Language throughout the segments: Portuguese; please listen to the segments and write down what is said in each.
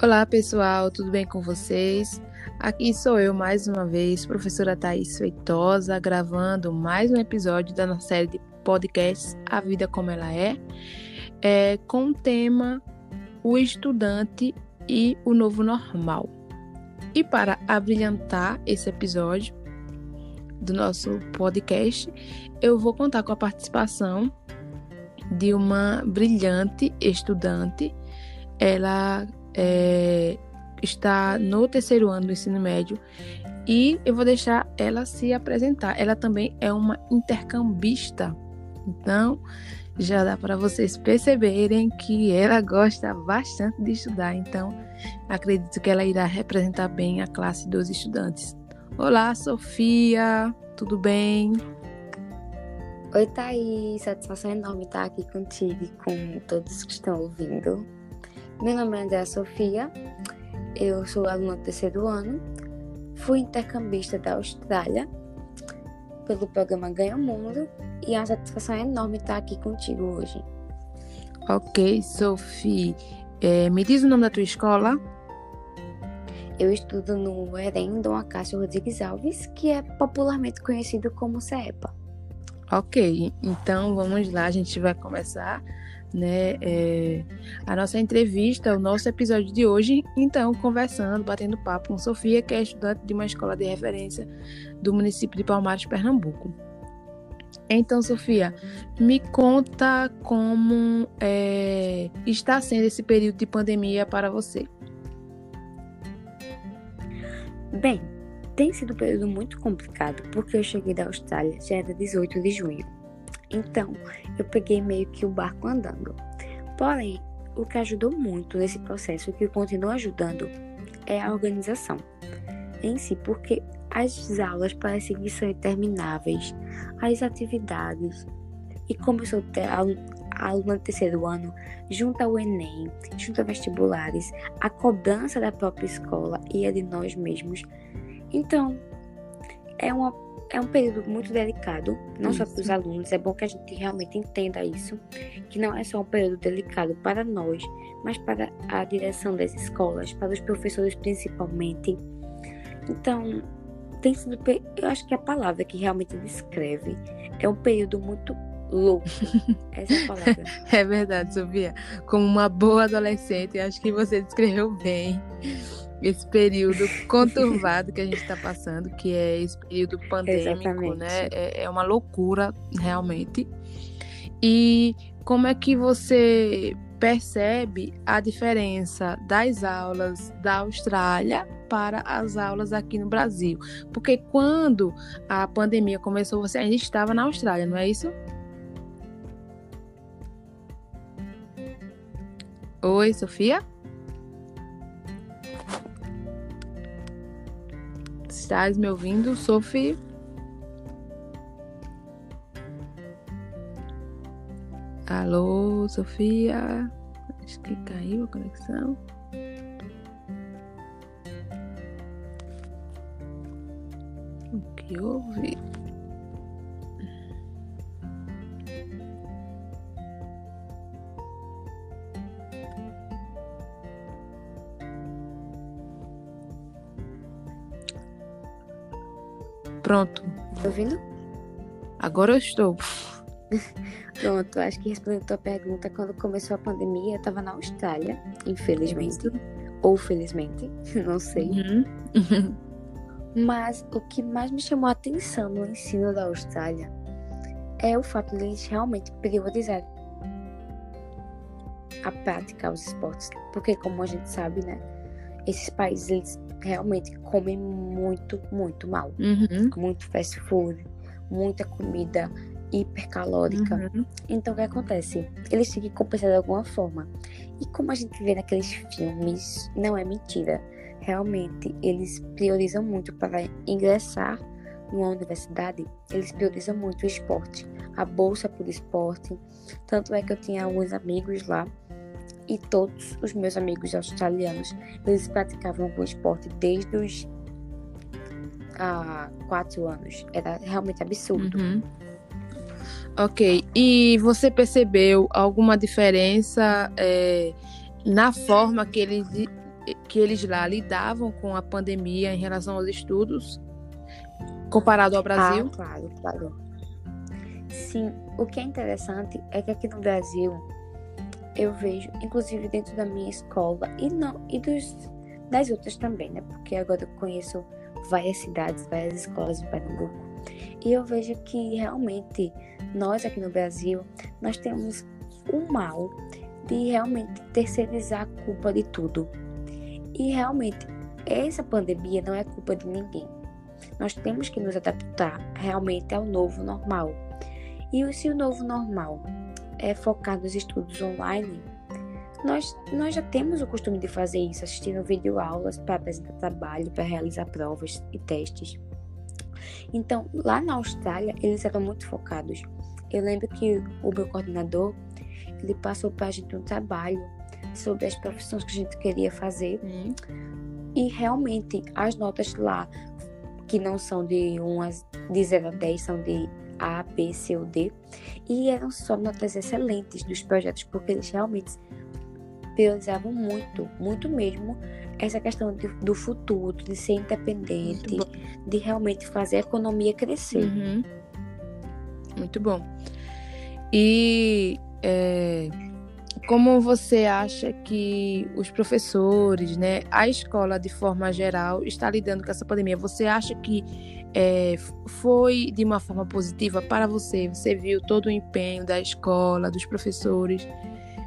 Olá, pessoal, tudo bem com vocês? Aqui sou eu mais uma vez, professora Thaís Feitosa, gravando mais um episódio da nossa série de podcasts A Vida Como Ela É, é com o tema O Estudante e o Novo Normal. E para abrilhantar esse episódio do nosso podcast, eu vou contar com a participação de uma brilhante estudante. Ela é, está no terceiro ano do ensino médio e eu vou deixar ela se apresentar. Ela também é uma intercambista, então já dá para vocês perceberem que ela gosta bastante de estudar. Então acredito que ela irá representar bem a classe dos estudantes. Olá, Sofia, tudo bem? Oi, Thaís, satisfação enorme estar aqui contigo e com todos que estão ouvindo. Meu nome é Andréa Sofia, eu sou aluna do terceiro ano, fui intercambista da Austrália pelo programa Ganha Mundo e é uma satisfação enorme estar aqui contigo hoje. Ok, Sofia, é, me diz o nome da tua escola? Eu estudo no EREM Dom Acácio Rodrigues Alves, que é popularmente conhecido como CEPA. Ok, então vamos lá, a gente vai começar né, é, a nossa entrevista, o nosso episódio de hoje, então, conversando, batendo papo com Sofia, que é estudante de uma escola de referência do município de Palmares, Pernambuco. Então, Sofia, me conta como é, está sendo esse período de pandemia para você. Bem, tem sido um período muito complicado porque eu cheguei da Austrália já era 18 de junho então, eu peguei meio que o barco andando. Porém, o que ajudou muito nesse processo, o que continua ajudando, é a organização em si, porque as aulas parecem que são intermináveis, as atividades. E como eu sou aluna do terceiro ano, junto ao Enem, junto a vestibulares, a cobrança da própria escola e a de nós mesmos. Então, é uma é um período muito delicado, não isso. só para os alunos, é bom que a gente realmente entenda isso, que não é só um período delicado para nós, mas para a direção das escolas, para os professores principalmente. Então, tem sido, eu acho que a palavra que realmente descreve é um período muito louco. Essa é a palavra. é verdade, Sofia. Como uma boa adolescente, acho que você descreveu bem esse período conturbado que a gente está passando, que é esse período pandêmico, Exatamente. né? É, é uma loucura, realmente. E como é que você percebe a diferença das aulas da Austrália para as aulas aqui no Brasil? Porque quando a pandemia começou, você ainda estava na Austrália, não é isso? Oi, Sofia? Estás me ouvindo, Sophie? Alô, Sofia? Acho que caiu a conexão. O que houve? Pronto. Tá ouvindo? Agora eu estou. Pronto, acho que respondendo a tua pergunta, quando começou a pandemia, eu tava na Austrália, infelizmente. Ou felizmente, não sei. Uhum. Mas o que mais me chamou a atenção no ensino da Austrália é o fato de eles realmente priorizarem a prática aos esportes. Porque, como a gente sabe, né? Esses países, eles realmente comem muito, muito mal. Uhum. Muito fast food, muita comida hipercalórica. Uhum. Então o que acontece? Eles têm que compensar de alguma forma. E como a gente vê naqueles filmes, não é mentira. Realmente, eles priorizam muito para ingressar numa universidade, eles priorizam muito o esporte, a bolsa por esporte. Tanto é que eu tinha alguns amigos lá e todos os meus amigos australianos, eles praticavam algum esporte desde os ah, quatro anos. Era realmente absurdo. Uhum. Ok. E você percebeu alguma diferença é, na forma que eles que eles lá lidavam com a pandemia em relação aos estudos, comparado ao Brasil? Ah, claro, claro. Sim, o que é interessante é que aqui no Brasil eu vejo, inclusive dentro da minha escola e não e dos das outras também, né? Porque agora eu conheço várias cidades, várias escolas de Pernambuco. E eu vejo que realmente nós aqui no Brasil, nós temos o mal de realmente terceirizar a culpa de tudo. E realmente, essa pandemia não é culpa de ninguém. Nós temos que nos adaptar realmente ao novo normal. E se o novo normal é focar nos estudos online, nós, nós já temos o costume de fazer isso, assistindo videoaulas para apresentar trabalho, para realizar provas e testes. Então, lá na Austrália, eles eram muito focados. Eu lembro que o meu coordenador, ele passou para a gente um trabalho sobre as profissões que a gente queria fazer. Hum. E realmente, as notas lá, que não são de, umas, de 0 a 10, são de A, B, C ou D. E eram só notas excelentes dos projetos, porque eles realmente priorizavam muito, muito mesmo, essa questão de, do futuro, de ser independente, de realmente fazer a economia crescer. Uhum. Muito bom. E é, como você acha que os professores, né, a escola de forma geral está lidando com essa pandemia? Você acha que é, foi de uma forma positiva para você? Você viu todo o empenho da escola, dos professores?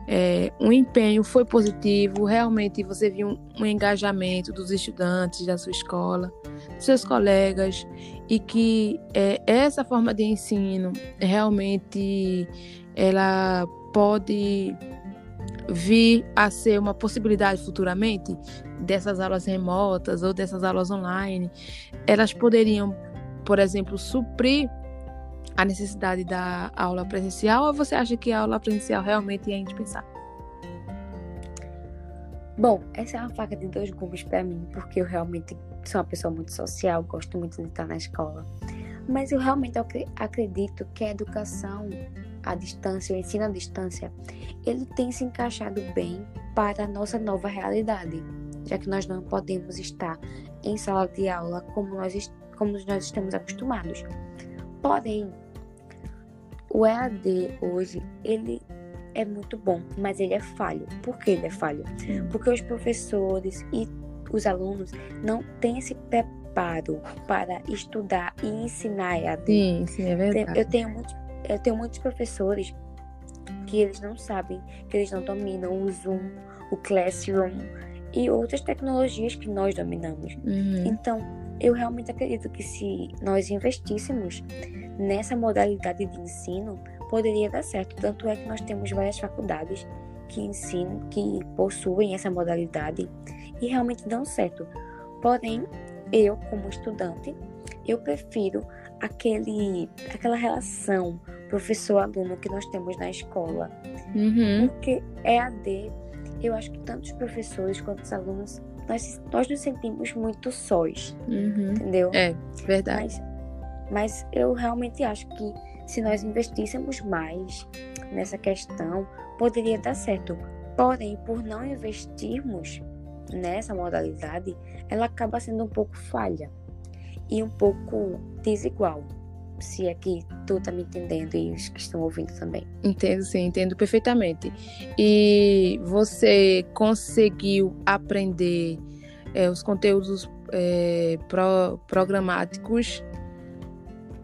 é, um empenho foi positivo, realmente você viu um, um, engajamento dos estudantes da sua escola, dos seus colegas, e que é, essa forma de ensino realmente ela pode vir a ser uma possibilidade futuramente dessas aulas remotas ou dessas aulas online, elas poderiam, por exemplo, suprir a necessidade da aula presencial ou você acha que a aula presencial realmente é indispensável? Bom, essa é uma faca de dois gumes para mim, porque eu realmente sou uma pessoa muito social, gosto muito de estar na escola. Mas eu realmente acredito que a educação à distância, o ensino à distância, ele tem se encaixado bem para a nossa nova realidade, já que nós não podemos estar em sala de aula como nós, como nós estamos acostumados. Porém, o EAD hoje, ele é muito bom, mas ele é falho. Por que ele é falho? Porque os professores e os alunos não têm esse preparo para estudar e ensinar EAD. Sim, sim, é verdade. Eu tenho muitos, eu tenho muitos professores que eles não sabem, que eles não dominam o Zoom, o Classroom e outras tecnologias que nós dominamos. Uhum. Então, eu realmente acredito que se nós investíssemos nessa modalidade de ensino, poderia dar certo. Tanto é que nós temos várias faculdades que ensinam, que possuem essa modalidade e realmente dão certo. Porém, eu, como estudante, eu prefiro aquele, aquela relação professor-aluno que nós temos na escola. Uhum. Porque EAD, eu acho que tanto os professores quanto os alunos, nós, nós nos sentimos muito sós, uhum. entendeu? É, verdade. Mas, mas eu realmente acho que se nós investíssemos mais nessa questão, poderia dar certo. Porém, por não investirmos nessa modalidade, ela acaba sendo um pouco falha e um pouco desigual. Se é tu tá me entendendo e os que estão ouvindo também. Entendo, sim, entendo perfeitamente. E você conseguiu aprender é, os conteúdos é, pro, programáticos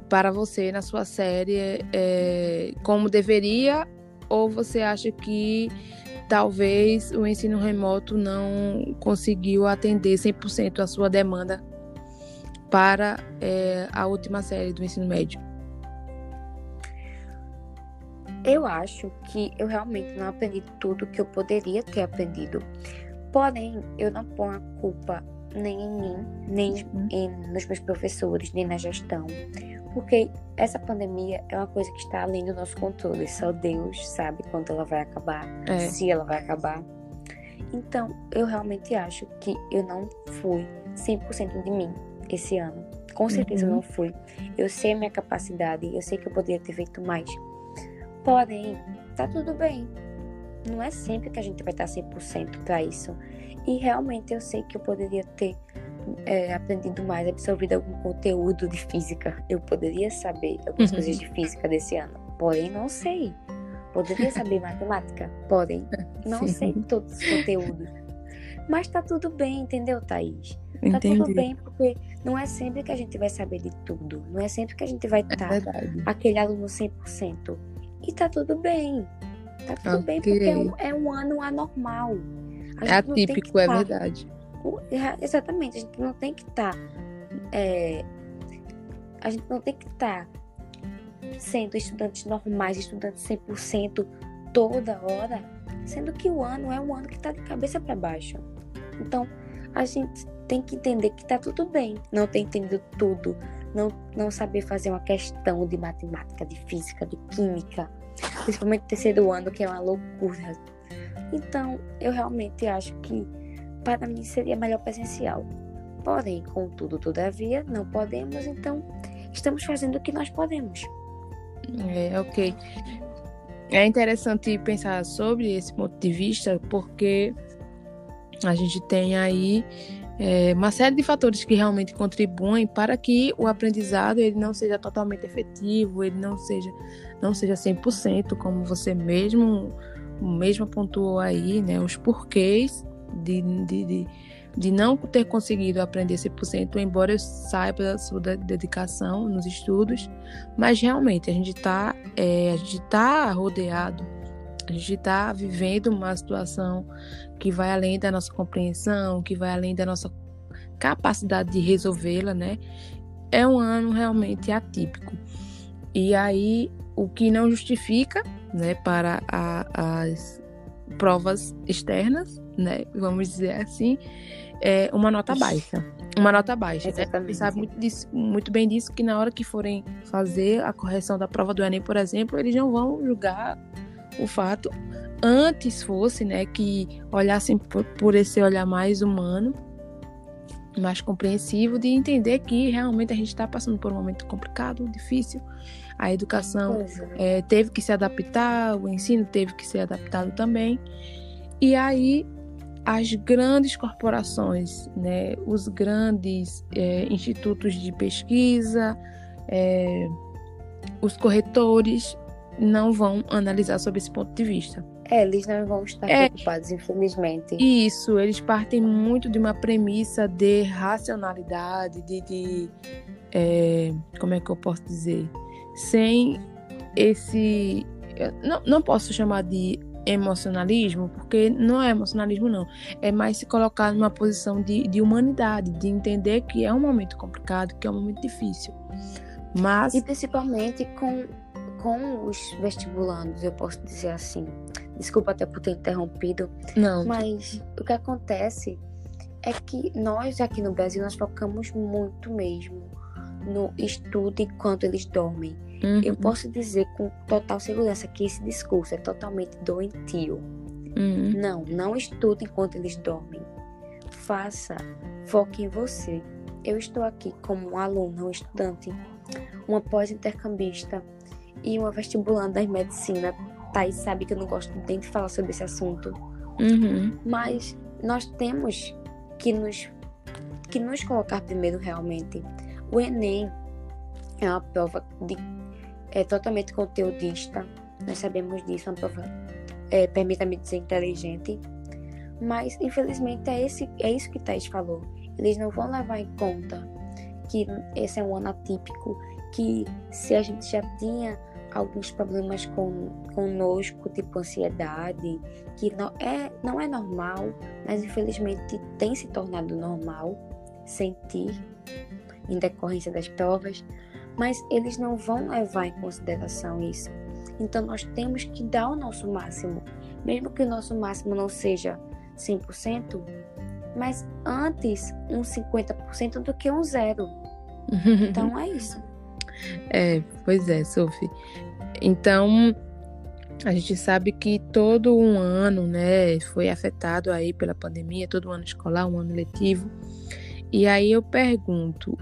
para você na sua série é, como deveria ou você acha que talvez o ensino remoto não conseguiu atender 100% a sua demanda para é, a última série do ensino médio? Eu acho que eu realmente não aprendi tudo que eu poderia ter aprendido. Porém, eu não ponho a culpa nem em mim, nem uhum. em, nos meus professores, nem na gestão. Porque essa pandemia é uma coisa que está além do nosso controle. Só Deus sabe quando ela vai acabar, é. se ela vai acabar. Então, eu realmente acho que eu não fui 100% de mim esse ano. Com certeza uhum. eu não fui. Eu sei a minha capacidade, eu sei que eu poderia ter feito mais. Porém, tá tudo bem. não é sempre que a gente vai estar 100% para isso. E realmente eu sei que eu poderia ter é, aprendido mais, absorvido algum conteúdo de física. Eu poderia saber algumas uhum. coisas de física desse ano, porém não sei. Poderia saber matemática, porém não Sim. sei todos os conteúdos. Mas tá tudo bem, entendeu, Thaís? Tá Entendi. tudo bem, porque não é sempre que a gente vai saber de tudo. Não é sempre que a gente vai estar tá é aquele aluno 100%. E tá tudo bem. Tá tudo bem, porque é um, é um ano anormal. É atípico, é tá verdade. É, exatamente, a gente não tem que estar. Tá, é, a gente não tem que estar tá sendo estudantes normais, estudantes 100% toda hora, sendo que o ano é um ano que está de cabeça para baixo. Então, a gente tem que entender que está tudo bem, não ter entendido tudo, não, não saber fazer uma questão de matemática, de física, de química, principalmente terceiro ano, que é uma loucura. Então, eu realmente acho que para mim seria melhor presencial. Porém, contudo, todavia, não podemos, então estamos fazendo o que nós podemos. É, ok. É interessante pensar sobre esse ponto de vista, porque a gente tem aí é, uma série de fatores que realmente contribuem para que o aprendizado ele não seja totalmente efetivo, ele não seja não seja 100%, como você mesmo mesmo pontuou aí, né, os porquês de, de, de, de não ter conseguido aprender 100%, embora eu saiba da sua dedicação nos estudos, mas realmente a gente está é, a gente tá rodeado, a gente está vivendo uma situação que vai além da nossa compreensão, que vai além da nossa capacidade de resolvê-la, né? É um ano realmente atípico. E aí, o que não justifica, né, para a, as provas externas, né, vamos dizer assim, é uma nota baixa. Uma nota baixa. Né? Você sabe muito, disso, muito bem disso que na hora que forem fazer a correção da prova do Enem, por exemplo, eles não vão julgar o fato antes fosse, né, que olhassem por, por esse olhar mais humano, mais compreensivo, de entender que realmente a gente está passando por um momento complicado, difícil. A educação é. É, teve que se adaptar, o ensino teve que ser adaptado também. E aí as grandes corporações, né, os grandes é, institutos de pesquisa, é, os corretores não vão analisar sob esse ponto de vista. É, eles não vão estar é, preocupados, infelizmente. Isso, eles partem muito de uma premissa de racionalidade, de, de é, como é que eu posso dizer, sem esse, não, não posso chamar de emocionalismo, porque não é emocionalismo não, é mais se colocar numa posição de, de humanidade, de entender que é um momento complicado, que é um momento difícil. Mas e principalmente com com os vestibulandos, eu posso dizer assim. Desculpa até por ter interrompido. Não. Mas o que acontece é que nós aqui no Brasil nós focamos muito mesmo no estudo enquanto eles dormem. Uhum. Eu posso dizer com total segurança que esse discurso é totalmente doentio. Uhum. Não, não estude enquanto eles dormem. Faça, foque em você. Eu estou aqui como um aluno, um estudante, uma pós-intercambista e uma vestibulanda em medicina. Thais sabe que eu não gosto nem de falar sobre esse assunto. Uhum. Mas nós temos que nos, que nos colocar primeiro realmente. O Enem é uma prova de, é totalmente conteudista. Nós sabemos disso, é uma prova, é, permita-me dizer, inteligente. Mas, infelizmente, é, esse, é isso que Thais falou. Eles não vão levar em conta que esse é um ano atípico, que se a gente já tinha alguns problemas com, conosco, tipo ansiedade, que não é, não é normal, mas infelizmente tem se tornado normal sentir em decorrência das provas, mas eles não vão levar em consideração isso. Então nós temos que dar o nosso máximo, mesmo que o nosso máximo não seja 100%, mas antes um 50% do que um zero. Então é isso. É, pois é, Sophie. Então, a gente sabe que todo um ano, né, foi afetado aí pela pandemia, todo um ano escolar, um ano letivo. E aí eu pergunto,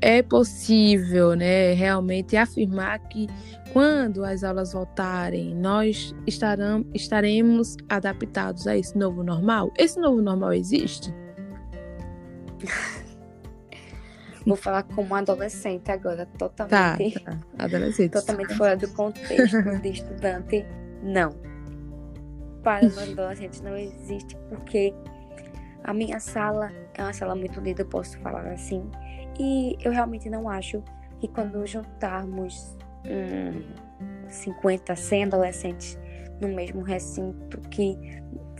é possível, né, realmente afirmar que quando as aulas voltarem, nós estarão, estaremos adaptados a esse novo normal? Esse novo normal existe? Vou falar como adolescente agora, totalmente. Tá, tá. Adolescente. totalmente fora do contexto de estudante. Não. Para os adolescentes não existe, porque a minha sala é uma sala muito linda, eu posso falar assim. E eu realmente não acho que quando juntarmos hum, 50, 100 adolescentes no mesmo recinto, que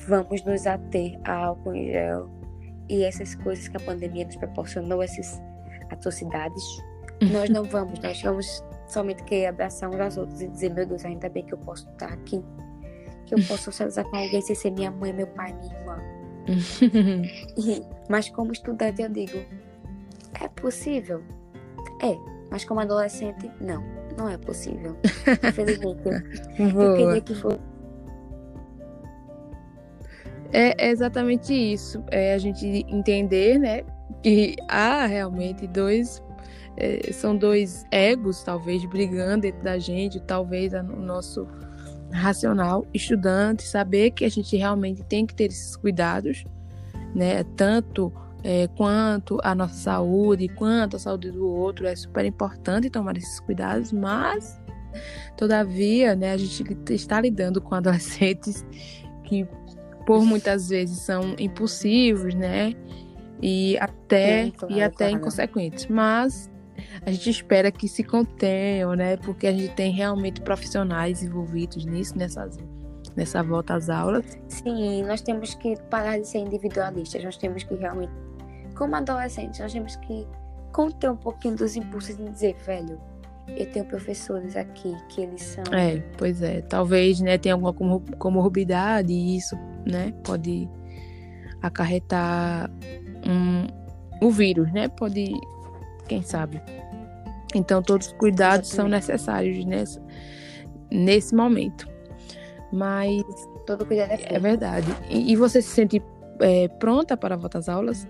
vamos nos ater a álcool em gel e essas coisas que a pandemia nos proporcionou, essas atrocidades, nós não vamos, nós vamos somente querer abraçar uns aos outros e dizer, meu Deus, ainda bem que eu posso estar aqui, que eu posso socializar com alguém sem ser minha mãe, meu pai, minha irmã. e, mas como estudante eu digo, é possível? É, mas como adolescente, não, não é possível. Infelizmente, eu queria que fosse é exatamente isso. É a gente entender, né, que há realmente dois é, são dois egos, talvez, brigando dentro da gente, talvez o nosso racional estudante, saber que a gente realmente tem que ter esses cuidados, né? Tanto é, quanto a nossa saúde, quanto a saúde do outro, é super importante tomar esses cuidados, mas, todavia, né, a gente está lidando com adolescentes que, por muitas vezes, são impulsivos, né? E até, e até inconsequentes. Mas a gente espera que se contenham, né? Porque a gente tem realmente profissionais envolvidos nisso, nessas, nessa volta às aulas. Sim, nós temos que parar de ser individualistas, nós temos que realmente, como adolescentes, nós temos que conter um pouquinho dos impulsos e dizer, velho, eu tenho professores aqui que eles são. É, pois é. Talvez, né, tenha alguma comorbidade e isso, né, pode acarretar um, o vírus, né? Pode, quem sabe. Então, todos os cuidados são necessários nesse, nesse momento. Mas. Todo cuidado é É verdade. E, e você se sente é, pronta para voltar às aulas?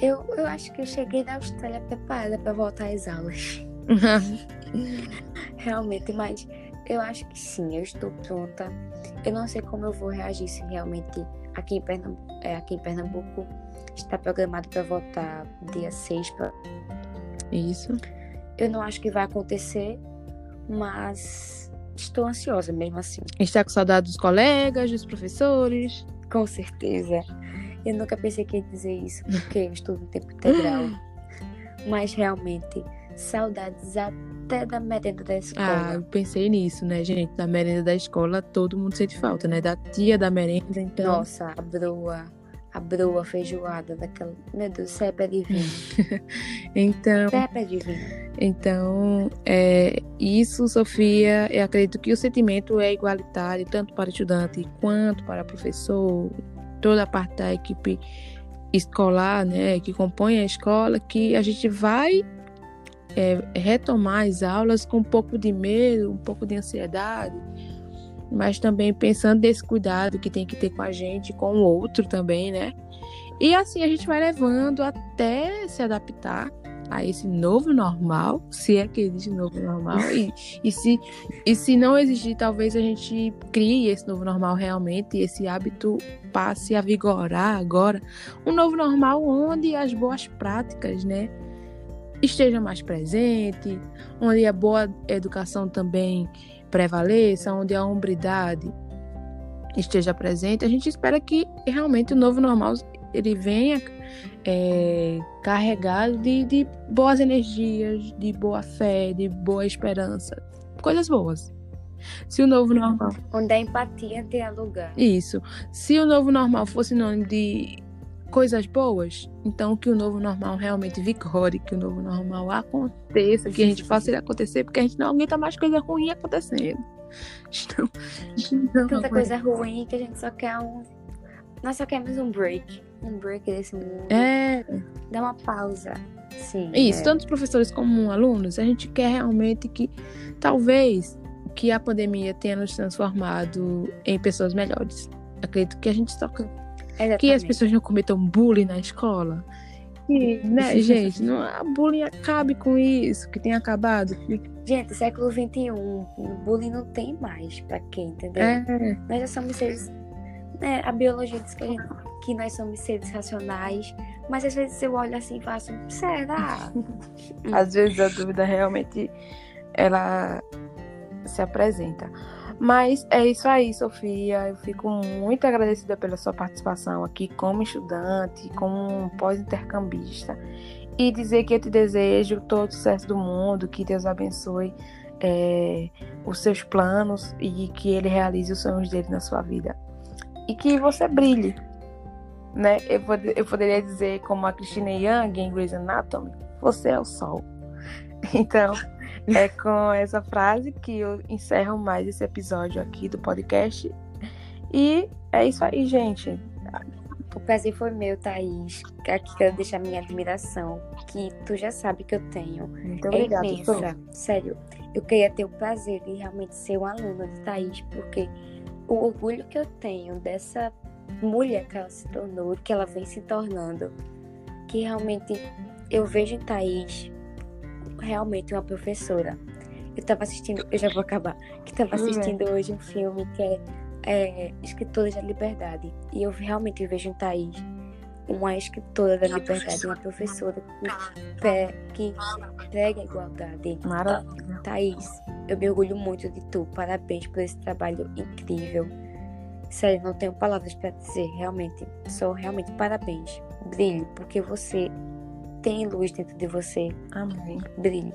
Eu, eu acho que eu cheguei na Austrália preparada para voltar às aulas. Realmente, mas eu acho que sim, eu estou pronta. Eu não sei como eu vou reagir se realmente aqui em Pernambuco, é, aqui em Pernambuco está programado para votar dia 6. Pra... Isso. Eu não acho que vai acontecer, mas estou ansiosa mesmo assim. Está com saudade dos colegas, dos professores? Com certeza. Eu nunca pensei que ia dizer isso, porque eu estudo tempo integral. mas realmente, saudades até da merenda da escola. Ah, eu pensei nisso, né, gente? Da merenda da escola, todo mundo sente falta, né? Da tia da merenda, então. Nossa, a broa, a broa feijoada daquela. Meu Deus, CEP é divino. então. CEP é divino. Então, é, isso, Sofia, eu acredito que o sentimento é igualitário, tanto para o estudante quanto para o professor, toda a parte da equipe escolar, né, que compõe a escola, que a gente vai é, retomar as aulas com um pouco de medo, um pouco de ansiedade, mas também pensando nesse cuidado que tem que ter com a gente, com o outro também, né? E assim a gente vai levando até se adaptar a esse novo normal, se é que existe novo normal, e, e, se, e se não existir, talvez a gente crie esse novo normal realmente, e esse hábito passe a vigorar agora. Um novo normal onde as boas práticas, né? Esteja mais presente, onde a boa educação também prevaleça, onde a hombridade esteja presente. A gente espera que realmente o novo normal ele venha é, carregado de, de boas energias, de boa fé, de boa esperança, coisas boas. Se o novo normal. Onde a empatia tenha lugar. Isso. Se o novo normal fosse nome de coisas boas, então que o novo normal realmente vigore, que o novo normal aconteça, que a gente faça ele acontecer, porque a gente não aguenta mais coisa ruim acontecendo. Não, Tanta coisa ruim que a gente só quer um. Nós só queremos um break. Um break desse mundo. É. Dá uma pausa. Sim. Isso, é. tanto os professores como alunos, a gente quer realmente que talvez que a pandemia tenha nos transformado em pessoas melhores. Acredito que a gente só Exatamente. que as pessoas não cometam bullying na escola. né, gente, não, a bullying acabe com isso, que tem acabado. Gente, século XXI, o bullying não tem mais pra quem, entendeu? É. Nós já somos seres. Né, a biologia diz que, a gente- que nós somos seres racionais, mas às vezes eu olho assim e faço, será? Às vezes a dúvida realmente ela se apresenta. Mas é isso aí, Sofia. Eu fico muito agradecida pela sua participação aqui como estudante, como pós-intercambista. E dizer que eu te desejo todo o sucesso do mundo, que Deus abençoe é, os seus planos e que Ele realize os sonhos dele na sua vida. E que você brilhe. Né? Eu, pod- eu poderia dizer, como a Christina Young em Grey's Anatomy, você é o sol. Então, é com essa frase que eu encerro mais esse episódio aqui do podcast. E é isso aí, gente. O prazer foi meu, Thaís. Aqui quero deixar minha admiração, que tu já sabe que eu tenho. Muito É obrigada. imensa. Sol. Sério, eu queria ter o prazer de realmente ser uma aluna de Thaís, porque o orgulho que eu tenho dessa mulher que ela se tornou, que ela vem se tornando, que realmente eu vejo em Thaís realmente uma professora. Eu tava assistindo, eu já vou acabar, que tava assistindo hoje um filme que é, é Escritores da Liberdade. E eu realmente vejo em Thaís uma escritora da liberdade, uma professora que, pre- que prega a igualdade. Maravilha. Thaís, eu me orgulho muito de tu. Parabéns por esse trabalho incrível. Sério, não tenho palavras para dizer. Realmente, só realmente parabéns. Brilhe, porque você tem luz dentro de você. Amém. Brilhe.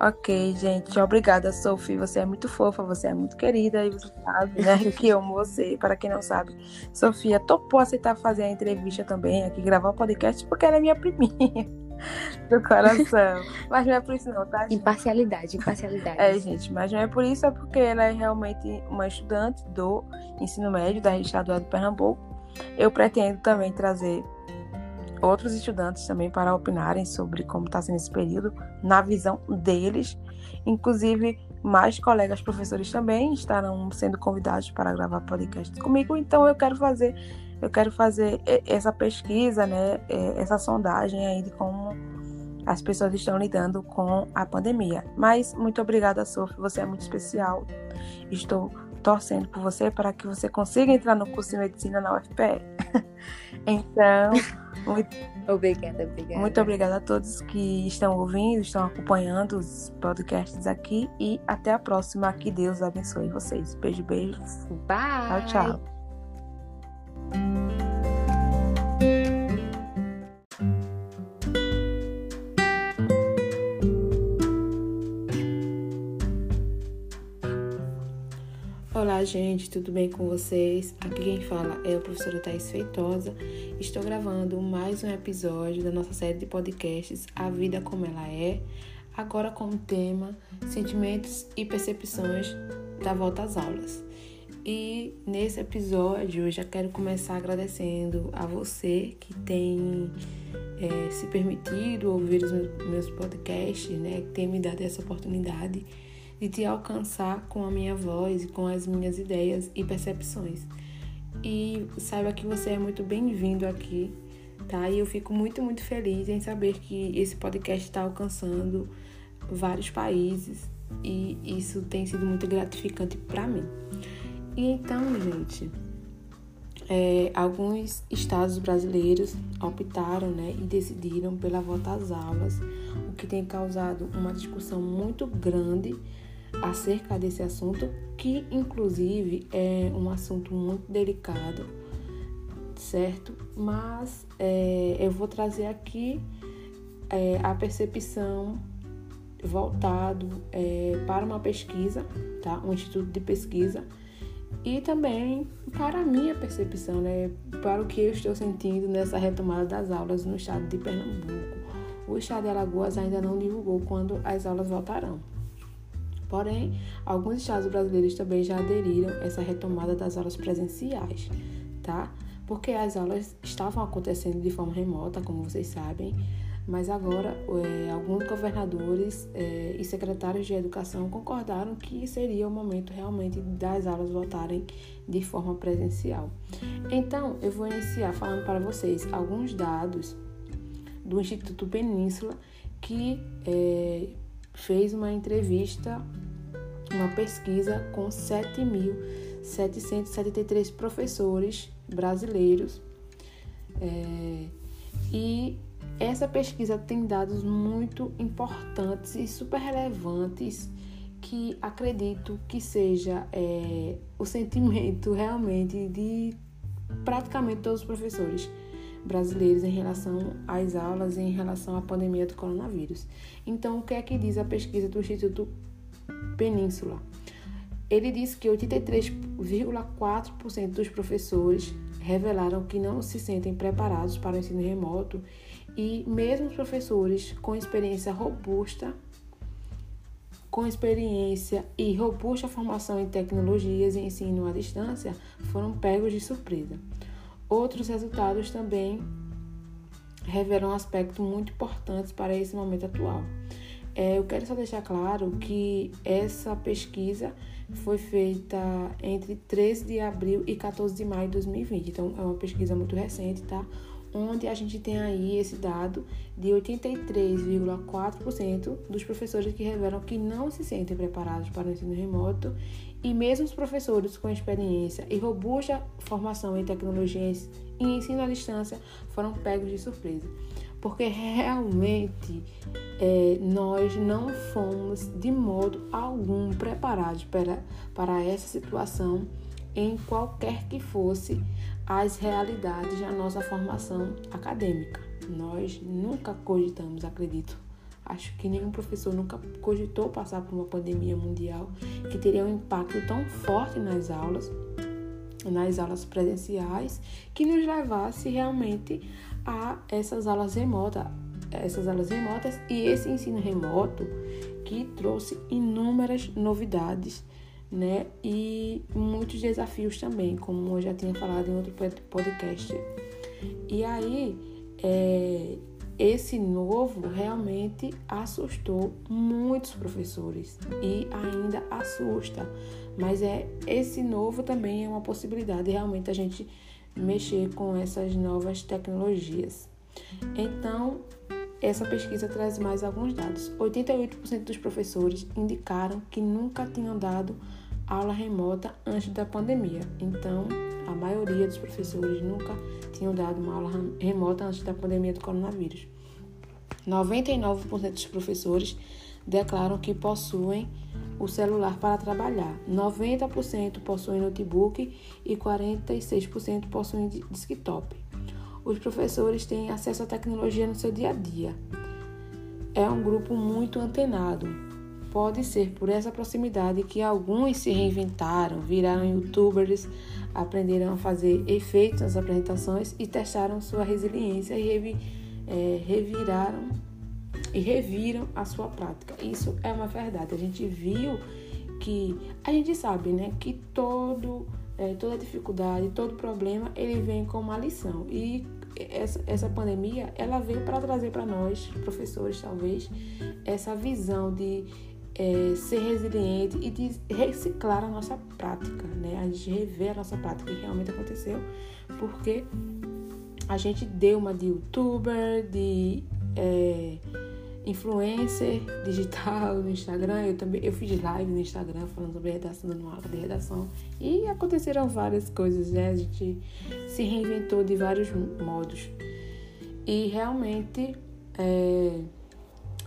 Ok, gente. Obrigada, Sophie. Você é muito fofa, você é muito querida e você sabe, né? Que eu amo você. Para quem não sabe, Sofia topou aceitar fazer a entrevista também aqui, gravar o podcast, porque ela é minha priminha do coração. Mas não é por isso, não, tá? gente? Imparcialidade, imparcialidade. É, gente, mas não é por isso, é porque ela é realmente uma estudante do ensino médio da Estadual de Pernambuco. Eu pretendo também trazer outros estudantes também para opinarem sobre como está sendo esse período, na visão deles. Inclusive, mais colegas professores também estarão sendo convidados para gravar podcast comigo. Então, eu quero fazer, eu quero fazer essa pesquisa, né, e- essa sondagem aí de como as pessoas estão lidando com a pandemia. Mas muito obrigada, Sophie, você é muito especial. Estou torcendo por você para que você consiga entrar no curso de medicina na UFPE. então, muito, Obrigada, obrigada. muito obrigada a todos que estão ouvindo, estão acompanhando os podcasts aqui e até a próxima. Que Deus abençoe vocês. Beijo, beijo. Bye. Tchau, tchau. Olá, gente, tudo bem com vocês? Aqui quem fala é a professora Thais Feitosa. Estou gravando mais um episódio da nossa série de podcasts A Vida Como Ela É, agora com o tema Sentimentos e Percepções da Volta às Aulas. E nesse episódio eu já quero começar agradecendo a você que tem é, se permitido ouvir os meus, meus podcasts, né? Que tem me dado essa oportunidade de te alcançar com a minha voz e com as minhas ideias e percepções. E saiba que você é muito bem-vindo aqui, tá? E eu fico muito, muito feliz em saber que esse podcast está alcançando vários países e isso tem sido muito gratificante para mim. E então, gente, é, alguns estados brasileiros optaram né, e decidiram pela volta às aulas, o que tem causado uma discussão muito grande acerca desse assunto, que inclusive é um assunto muito delicado, certo? Mas é, eu vou trazer aqui é, a percepção voltado é, para uma pesquisa, tá? Um instituto de pesquisa e também para a minha percepção, né? Para o que eu estou sentindo nessa retomada das aulas no estado de Pernambuco. O estado de Alagoas ainda não divulgou quando as aulas voltarão. Porém, alguns estados brasileiros também já aderiram a essa retomada das aulas presenciais, tá? Porque as aulas estavam acontecendo de forma remota, como vocês sabem, mas agora é, alguns governadores é, e secretários de educação concordaram que seria o momento realmente das aulas voltarem de forma presencial. Então, eu vou iniciar falando para vocês alguns dados do Instituto Península, que é, fez uma entrevista, uma pesquisa com 7.773 professores brasileiros. É, e essa pesquisa tem dados muito importantes e super relevantes que acredito que seja é, o sentimento realmente de praticamente todos os professores brasileiros em relação às aulas e em relação à pandemia do coronavírus. Então, o que é que diz a pesquisa do Instituto Península? Ele diz que 83,4% dos professores revelaram que não se sentem preparados para o ensino remoto e mesmo os professores com experiência robusta com experiência e robusta formação em tecnologias e ensino à distância, foram pegos de surpresa. Outros resultados também revelam aspectos muito importantes para esse momento atual. É, eu quero só deixar claro que essa pesquisa foi feita entre 13 de abril e 14 de maio de 2020, então é uma pesquisa muito recente, tá? onde a gente tem aí esse dado de 83,4% dos professores que revelam que não se sentem preparados para o ensino remoto e mesmo os professores com experiência e robusta formação em tecnologias e ensino à distância foram pegos de surpresa. Porque realmente é, nós não fomos de modo algum preparados para, para essa situação em qualquer que fosse as realidades da nossa formação acadêmica. Nós nunca cogitamos, acredito. Acho que nenhum professor nunca cogitou passar por uma pandemia mundial que teria um impacto tão forte nas aulas, nas aulas presenciais, que nos levasse realmente a essas aulas remotas, essas aulas remotas e esse ensino remoto que trouxe inúmeras novidades né? E muitos desafios também, como eu já tinha falado em outro podcast. E aí, é, esse novo realmente assustou muitos professores e ainda assusta. Mas é esse novo também é uma possibilidade realmente a gente mexer com essas novas tecnologias. Então, essa pesquisa traz mais alguns dados. 88% dos professores indicaram que nunca tinham dado aula remota antes da pandemia. Então, a maioria dos professores nunca tinham dado uma aula remota antes da pandemia do coronavírus. 99% dos professores declaram que possuem o celular para trabalhar. 90% possuem notebook e 46% possuem desktop. Os professores têm acesso à tecnologia no seu dia a dia. É um grupo muito antenado, Pode ser por essa proximidade que alguns se reinventaram, viraram youtubers, aprenderam a fazer efeitos nas apresentações e testaram sua resiliência e revi, é, reviraram e reviram a sua prática. Isso é uma verdade. A gente viu que a gente sabe, né, que todo é, toda dificuldade, todo problema, ele vem com uma lição. E essa, essa pandemia, ela veio para trazer para nós, professores talvez, essa visão de é, ser resiliente e de reciclar a nossa prática, né? A gente rever a nossa prática que realmente aconteceu, porque a gente deu uma de youtuber, de é, influencer digital no Instagram. Eu também eu fiz live no Instagram falando sobre redação, dando aula de redação. E aconteceram várias coisas, né? A gente se reinventou de vários modos. E realmente é,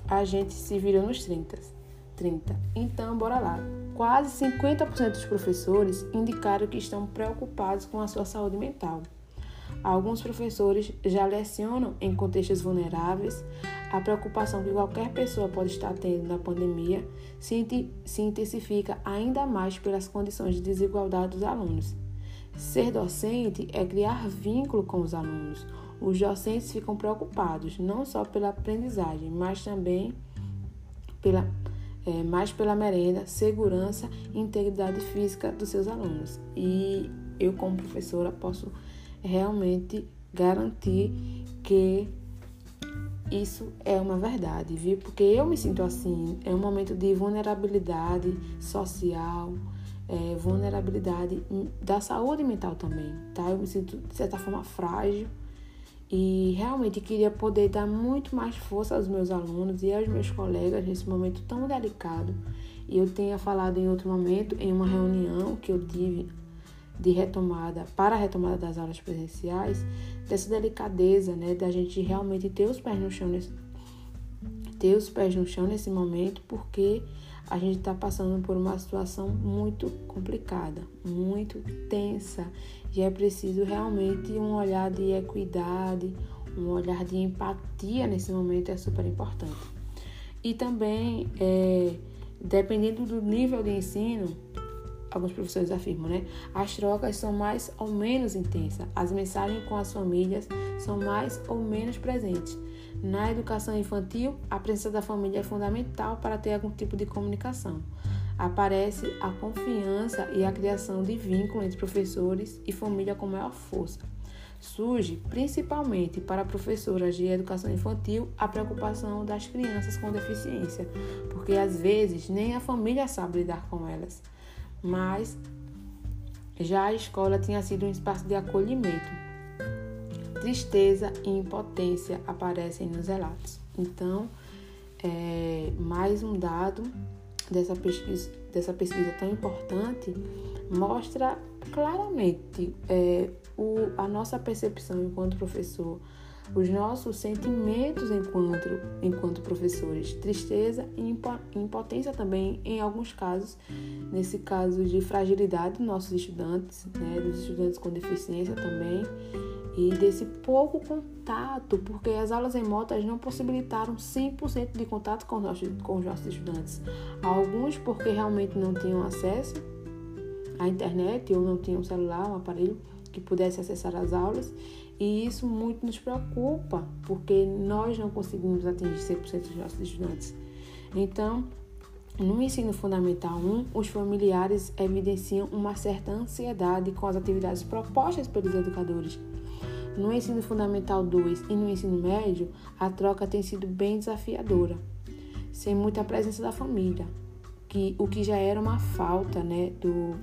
a gente se virou nos 30. 30. Então, bora lá. Quase 50% dos professores indicaram que estão preocupados com a sua saúde mental. Alguns professores já lecionam em contextos vulneráveis. A preocupação que qualquer pessoa pode estar tendo na pandemia se, intensifica ainda mais pelas condições de desigualdade dos alunos. Ser docente é criar vínculo com os alunos. Os docentes ficam preocupados não só pela aprendizagem, mas também pela é, mais pela merenda, segurança e integridade física dos seus alunos. E eu, como professora, posso realmente garantir que isso é uma verdade, viu? Porque eu me sinto assim, é um momento de vulnerabilidade social, é, vulnerabilidade da saúde mental também, tá? Eu me sinto, de certa forma, frágil e realmente queria poder dar muito mais força aos meus alunos e aos meus colegas nesse momento tão delicado. E eu tenha falado em outro momento, em uma reunião que eu tive de retomada, para a retomada das aulas presenciais, dessa delicadeza, né, da gente realmente ter os pés no chão nesse, ter os pés no chão nesse momento, porque a gente está passando por uma situação muito complicada, muito tensa, e é preciso realmente um olhar de equidade, um olhar de empatia nesse momento é super importante. E também, é, dependendo do nível de ensino, alguns professores afirmam, né? As trocas são mais ou menos intensas, as mensagens com as famílias são mais ou menos presentes. Na educação infantil, a presença da família é fundamental para ter algum tipo de comunicação. Aparece a confiança e a criação de vínculo entre professores e família com maior força. Surge, principalmente para professoras de educação infantil, a preocupação das crianças com deficiência, porque às vezes nem a família sabe lidar com elas. Mas já a escola tinha sido um espaço de acolhimento, tristeza e impotência aparecem nos relatos. Então, é, mais um dado dessa pesquisa, dessa pesquisa tão importante mostra claramente é, o, a nossa percepção enquanto professor, os nossos sentimentos enquanto, enquanto professores, tristeza e impotência também, em alguns casos, nesse caso de fragilidade dos nossos estudantes, né, dos estudantes com deficiência também, e desse pouco contato, porque as aulas remotas não possibilitaram 100% de contato com os, nossos, com os nossos estudantes. Alguns porque realmente não tinham acesso à internet ou não tinham celular, um aparelho que pudesse acessar as aulas, e isso muito nos preocupa, porque nós não conseguimos atingir 100% dos nossos estudantes. Então, no ensino fundamental 1, os familiares evidenciam uma certa ansiedade com as atividades propostas pelos educadores no ensino fundamental 2 e no ensino médio, a troca tem sido bem desafiadora, sem muita presença da família, que o que já era uma falta, né, do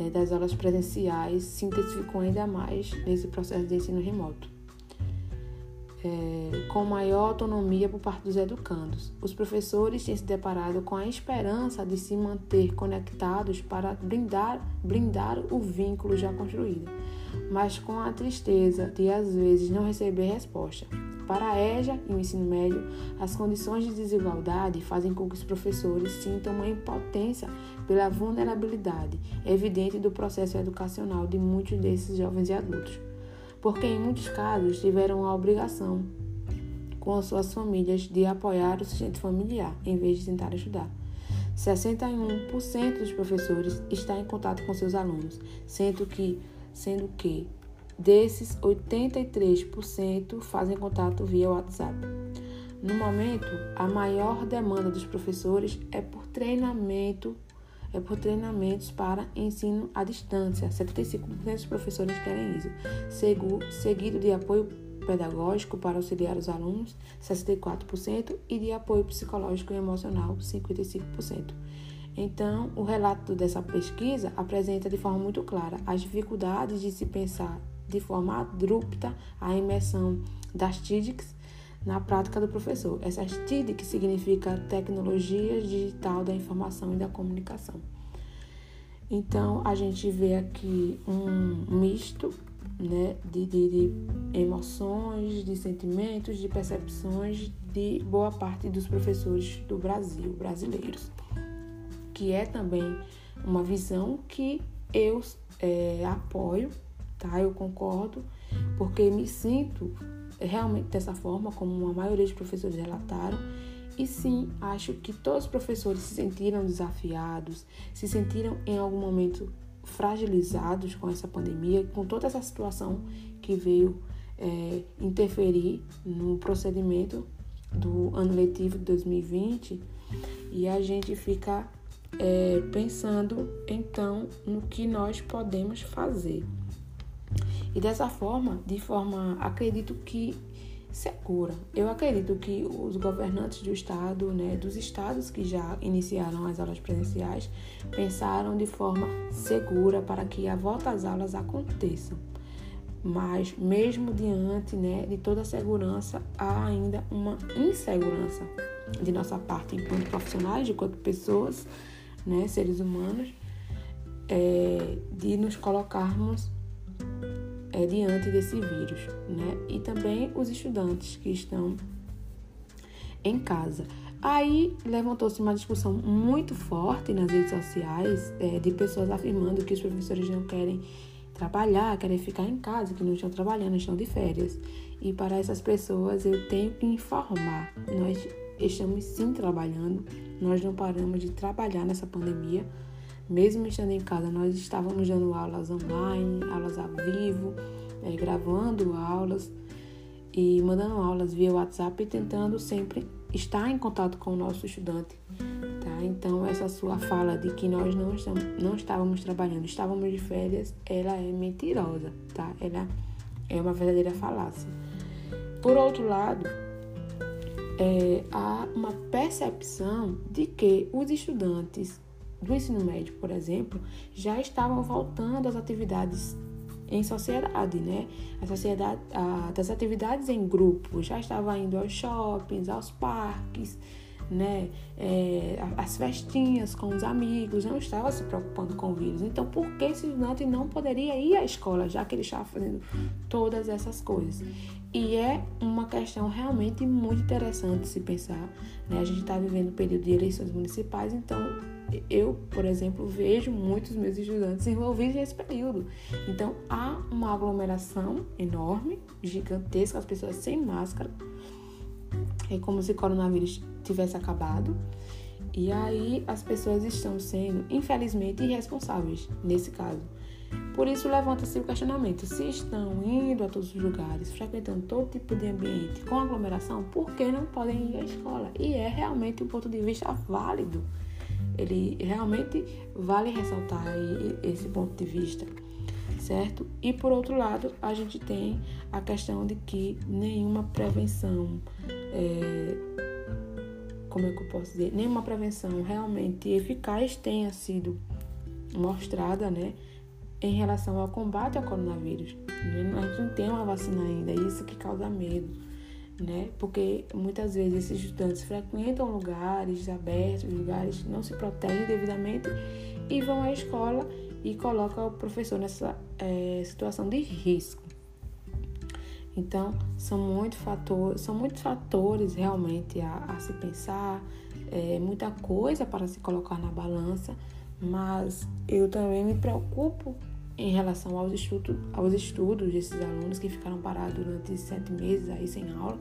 é, das aulas presenciais se intensificou ainda mais nesse processo de ensino remoto. É, com maior autonomia por parte dos educandos. Os professores têm se deparado com a esperança de se manter conectados para blindar, blindar o vínculo já construído mas com a tristeza de às vezes não receber resposta. Para a EJA e o ensino médio, as condições de desigualdade fazem com que os professores sintam uma impotência pela vulnerabilidade evidente do processo educacional de muitos desses jovens e adultos, porque em muitos casos tiveram a obrigação com as suas famílias de apoiar o sustento familiar em vez de tentar ajudar. 61% dos professores está em contato com seus alunos, sendo que sendo que desses 83% fazem contato via WhatsApp. No momento, a maior demanda dos professores é por treinamento, é por treinamentos para ensino à distância. 75% dos professores querem isso. Seguido de apoio pedagógico para auxiliar os alunos, 64%, e de apoio psicológico e emocional, 55%. Então, o relato dessa pesquisa apresenta de forma muito clara as dificuldades de se pensar de forma abrupta a imersão das TIDICs na prática do professor. Essas TIDICs significa Tecnologias Digital da Informação e da Comunicação. Então, a gente vê aqui um misto né, de, de, de emoções, de sentimentos, de percepções de boa parte dos professores do Brasil, brasileiros que é também uma visão que eu é, apoio, tá? Eu concordo, porque me sinto realmente dessa forma, como a maioria dos professores relataram. E sim, acho que todos os professores se sentiram desafiados, se sentiram em algum momento fragilizados com essa pandemia, com toda essa situação que veio é, interferir no procedimento do ano letivo de 2020 e a gente fica é, pensando então no que nós podemos fazer. E dessa forma, de forma, acredito que segura. Eu acredito que os governantes do estado, né, dos estados que já iniciaram as aulas presenciais, pensaram de forma segura para que a volta às aulas aconteça. mas mesmo diante né, de toda a segurança, há ainda uma insegurança de nossa parte enquanto profissionais, enquanto pessoas, né, seres humanos, é, de nos colocarmos é, diante desse vírus, né? E também os estudantes que estão em casa. Aí levantou-se uma discussão muito forte nas redes sociais é, de pessoas afirmando que os professores não querem trabalhar, querem ficar em casa, que não estão trabalhando, estão de férias. E para essas pessoas eu tenho que informar: nós estamos sim trabalhando, nós não paramos de trabalhar nessa pandemia. Mesmo estando em casa, nós estávamos dando aulas online, aulas ao vivo, é, gravando aulas e mandando aulas via WhatsApp e tentando sempre estar em contato com o nosso estudante. Tá? Então, essa sua fala de que nós não, estamos, não estávamos trabalhando, estávamos de férias, ela é mentirosa, tá? Ela é uma verdadeira falácia. Por outro lado, é, há uma percepção de que os estudantes do ensino médio, por exemplo, já estavam voltando às atividades em sociedade, né? A sociedade, a, das atividades em grupo, já estava indo aos shoppings, aos parques, né? É, as festinhas com os amigos, não estava se preocupando com o vírus. Então, por que esse estudante não poderia ir à escola, já que ele estava fazendo todas essas coisas? E é uma questão realmente muito interessante se pensar. Né? A gente está vivendo o período de eleições municipais, então eu, por exemplo, vejo muitos meus estudantes envolvidos nesse período. Então há uma aglomeração enorme, gigantesca, as pessoas sem máscara. É como se o coronavírus tivesse acabado. E aí as pessoas estão sendo, infelizmente, irresponsáveis nesse caso. Por isso levanta-se o questionamento: se estão indo a todos os lugares, frequentando todo tipo de ambiente com aglomeração, por que não podem ir à escola? E é realmente um ponto de vista válido ele realmente vale ressaltar esse ponto de vista, certo? E por outro lado, a gente tem a questão de que nenhuma prevenção, é, como é que eu posso dizer, nenhuma prevenção realmente eficaz tenha sido mostrada, né? Em relação ao combate ao coronavírus. A gente não tem uma vacina ainda, é isso que causa medo né? Porque muitas vezes esses estudantes frequentam lugares abertos, lugares não se protegem devidamente e vão à escola e colocam o professor nessa é, situação de risco. Então, são, muito fatores, são muitos fatores realmente a, a se pensar, é, muita coisa para se colocar na balança, mas eu também me preocupo em relação aos estudos, aos estudos desses alunos que ficaram parados durante sete meses aí sem aula.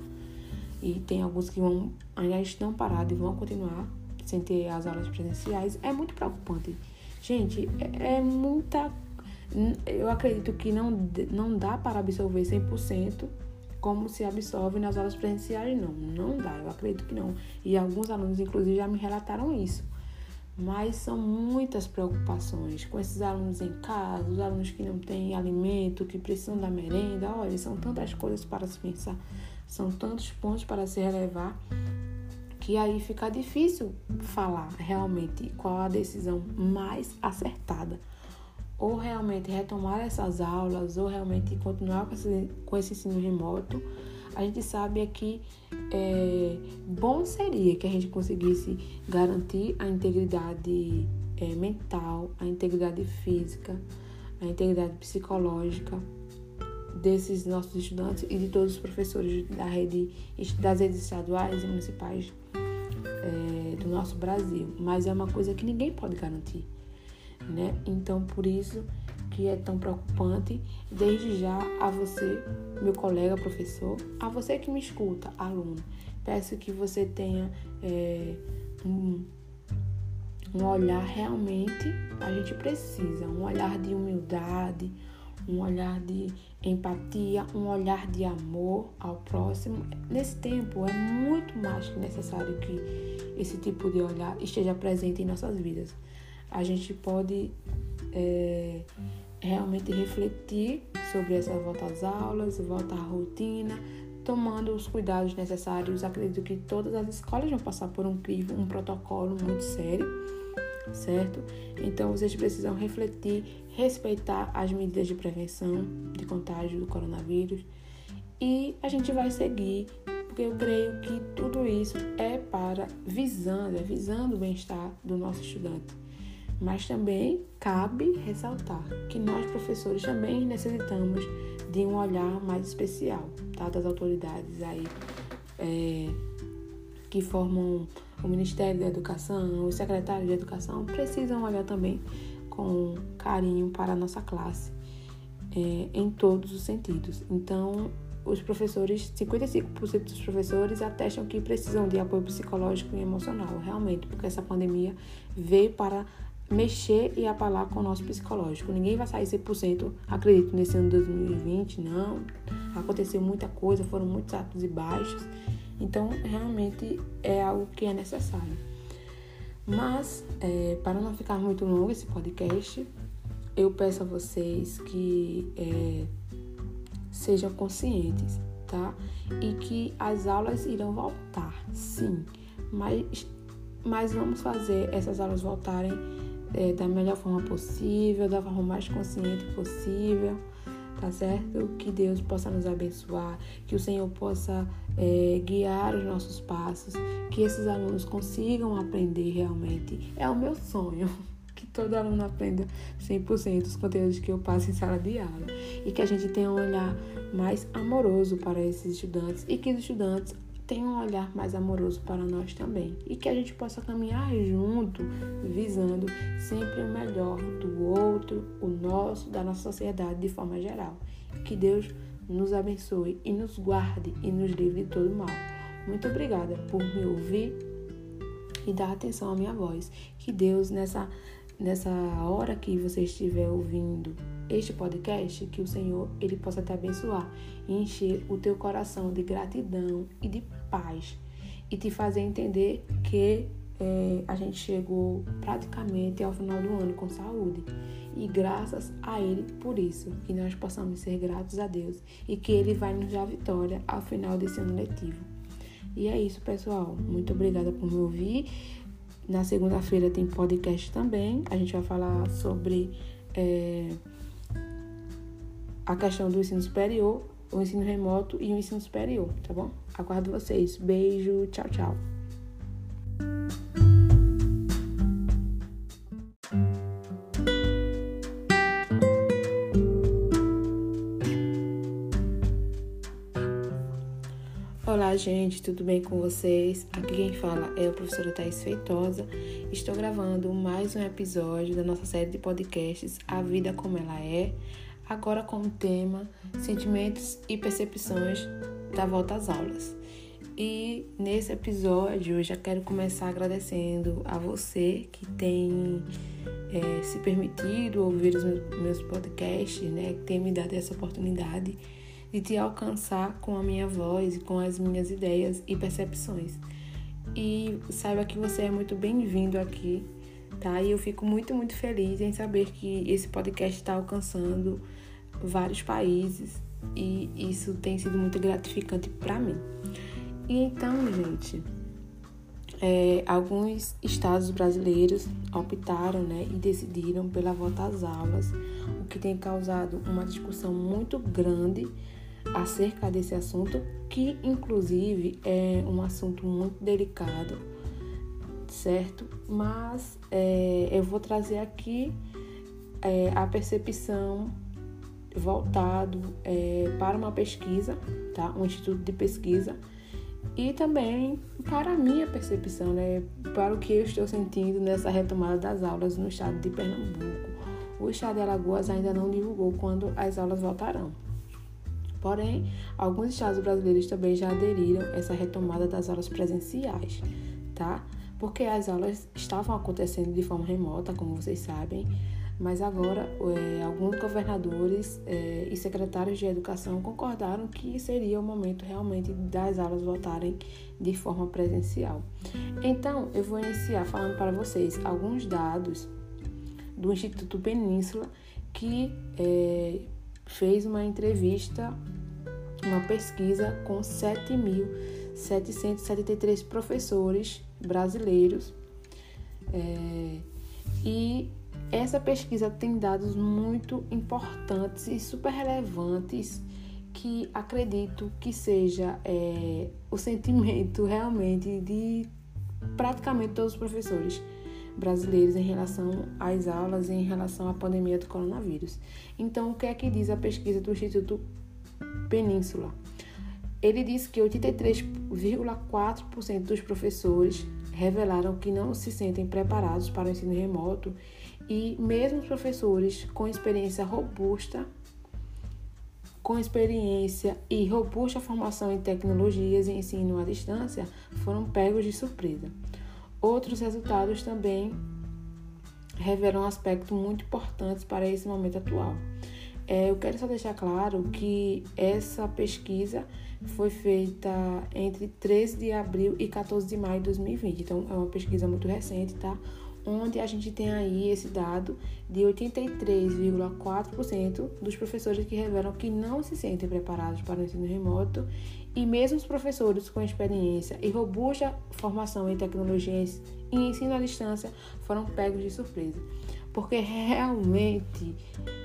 E tem alguns que vão, ainda estão parados e vão continuar sem ter as aulas presenciais. É muito preocupante. Gente, é, é muita. Eu acredito que não, não dá para absorver 100% como se absorve nas aulas presenciais, não. Não dá, eu acredito que não. E alguns alunos, inclusive, já me relataram isso. Mas são muitas preocupações com esses alunos em casa, os alunos que não têm alimento, que precisam da merenda. Olha, são tantas coisas para se pensar, são tantos pontos para se relevar, que aí fica difícil falar realmente qual a decisão mais acertada. Ou realmente retomar essas aulas, ou realmente continuar com esse, com esse ensino remoto a gente sabe que é, bom seria que a gente conseguisse garantir a integridade é, mental, a integridade física, a integridade psicológica desses nossos estudantes e de todos os professores da rede, das redes estaduais e municipais é, do nosso Brasil. Mas é uma coisa que ninguém pode garantir, né? Então, por isso que é tão preocupante, desde já a você, meu colega professor, a você que me escuta, aluno. Peço que você tenha é, um, um olhar realmente, a gente precisa, um olhar de humildade, um olhar de empatia, um olhar de amor ao próximo. Nesse tempo é muito mais que necessário que esse tipo de olhar esteja presente em nossas vidas. A gente pode é, realmente refletir sobre essa volta às aulas, volta à rotina, tomando os cuidados necessários. Acredito que todas as escolas vão passar por um crivo, um protocolo muito sério, certo? Então vocês precisam refletir, respeitar as medidas de prevenção de contágio do coronavírus e a gente vai seguir, porque eu creio que tudo isso é para visando, é visando o bem-estar do nosso estudante. Mas também cabe ressaltar que nós professores também necessitamos de um olhar mais especial, tá? Das autoridades aí é, que formam o Ministério da Educação, o secretário de Educação, precisam olhar também com carinho para a nossa classe é, em todos os sentidos. Então, os professores, 55% dos professores atestam que precisam de apoio psicológico e emocional, realmente, porque essa pandemia veio para mexer e abalar com o nosso psicológico. Ninguém vai sair 100%, acredito, nesse ano 2020, não. Aconteceu muita coisa, foram muitos altos e baixos. Então, realmente é algo que é necessário. Mas, é, para não ficar muito longo esse podcast, eu peço a vocês que é, sejam conscientes, tá? E que as aulas irão voltar, sim. Mas, mas vamos fazer essas aulas voltarem é, da melhor forma possível, da forma mais consciente possível, tá certo? Que Deus possa nos abençoar, que o Senhor possa é, guiar os nossos passos, que esses alunos consigam aprender realmente. É o meu sonho. Que todo aluno aprenda 100% os conteúdos que eu passo em sala de aula. E que a gente tenha um olhar mais amoroso para esses estudantes e que os estudantes tenha um olhar mais amoroso para nós também e que a gente possa caminhar junto, visando sempre o melhor do outro, o nosso, da nossa sociedade de forma geral. Que Deus nos abençoe e nos guarde e nos livre de todo mal. Muito obrigada por me ouvir e dar atenção à minha voz. Que Deus nessa nessa hora que você estiver ouvindo este podcast, que o Senhor ele possa te abençoar e encher o teu coração de gratidão e de paz e te fazer entender que é, a gente chegou praticamente ao final do ano com saúde. E graças a Ele por isso, que nós possamos ser gratos a Deus e que Ele vai nos dar vitória ao final desse ano letivo. E é isso, pessoal. Muito obrigada por me ouvir. Na segunda-feira tem podcast também. A gente vai falar sobre é, a questão do ensino superior, o ensino remoto e o ensino superior, tá bom? Aguardo vocês. Beijo, tchau, tchau. Olá, gente, tudo bem com vocês? Aqui quem fala é a professora Thais Feitosa. Estou gravando mais um episódio da nossa série de podcasts A Vida Como Ela É, agora com o tema Sentimentos e Percepções da Volta às Aulas. E nesse episódio eu já quero começar agradecendo a você que tem é, se permitido ouvir os meus, podcasts, né? Que tem me dado essa oportunidade de te alcançar com a minha voz e com as minhas ideias e percepções. E saiba que você é muito bem-vindo aqui, tá? E eu fico muito, muito feliz em saber que esse podcast está alcançando vários países e isso tem sido muito gratificante para mim. Então, gente, é, alguns estados brasileiros optaram né, e decidiram pela volta às aulas, o que tem causado uma discussão muito grande acerca desse assunto, que inclusive é um assunto muito delicado, certo? Mas é, eu vou trazer aqui é, a percepção voltado é, para uma pesquisa, tá? Um instituto de pesquisa e também para a minha percepção, né? Para o que eu estou sentindo nessa retomada das aulas no estado de Pernambuco. O estado de Alagoas ainda não divulgou quando as aulas voltarão. Porém, alguns estados brasileiros também já aderiram a essa retomada das aulas presenciais, tá? Porque as aulas estavam acontecendo de forma remota, como vocês sabem, mas agora é, alguns governadores é, e secretários de educação concordaram que seria o momento realmente das aulas voltarem de forma presencial. Então, eu vou iniciar falando para vocês alguns dados do Instituto Península que é, fez uma entrevista, uma pesquisa com 7.773 professores brasileiros. É, E essa pesquisa tem dados muito importantes e super relevantes que acredito que seja é, o sentimento realmente de praticamente todos os professores brasileiros em relação às aulas em relação à pandemia do coronavírus. Então, o que é que diz a pesquisa do Instituto Península? Ele diz que 83,4% dos professores revelaram que não se sentem preparados para o ensino remoto e mesmo os professores com experiência robusta com experiência e robusta formação em tecnologias e ensino à distância foram pegos de surpresa. Outros resultados também revelam aspectos muito importantes para esse momento atual. É, eu quero só deixar claro que essa pesquisa foi feita entre 13 de abril e 14 de maio de 2020, então é uma pesquisa muito recente, tá? Onde a gente tem aí esse dado de 83,4% dos professores que revelam que não se sentem preparados para o ensino remoto e mesmo os professores com experiência e robusta formação em tecnologias e ensino à distância foram pegos de surpresa, porque realmente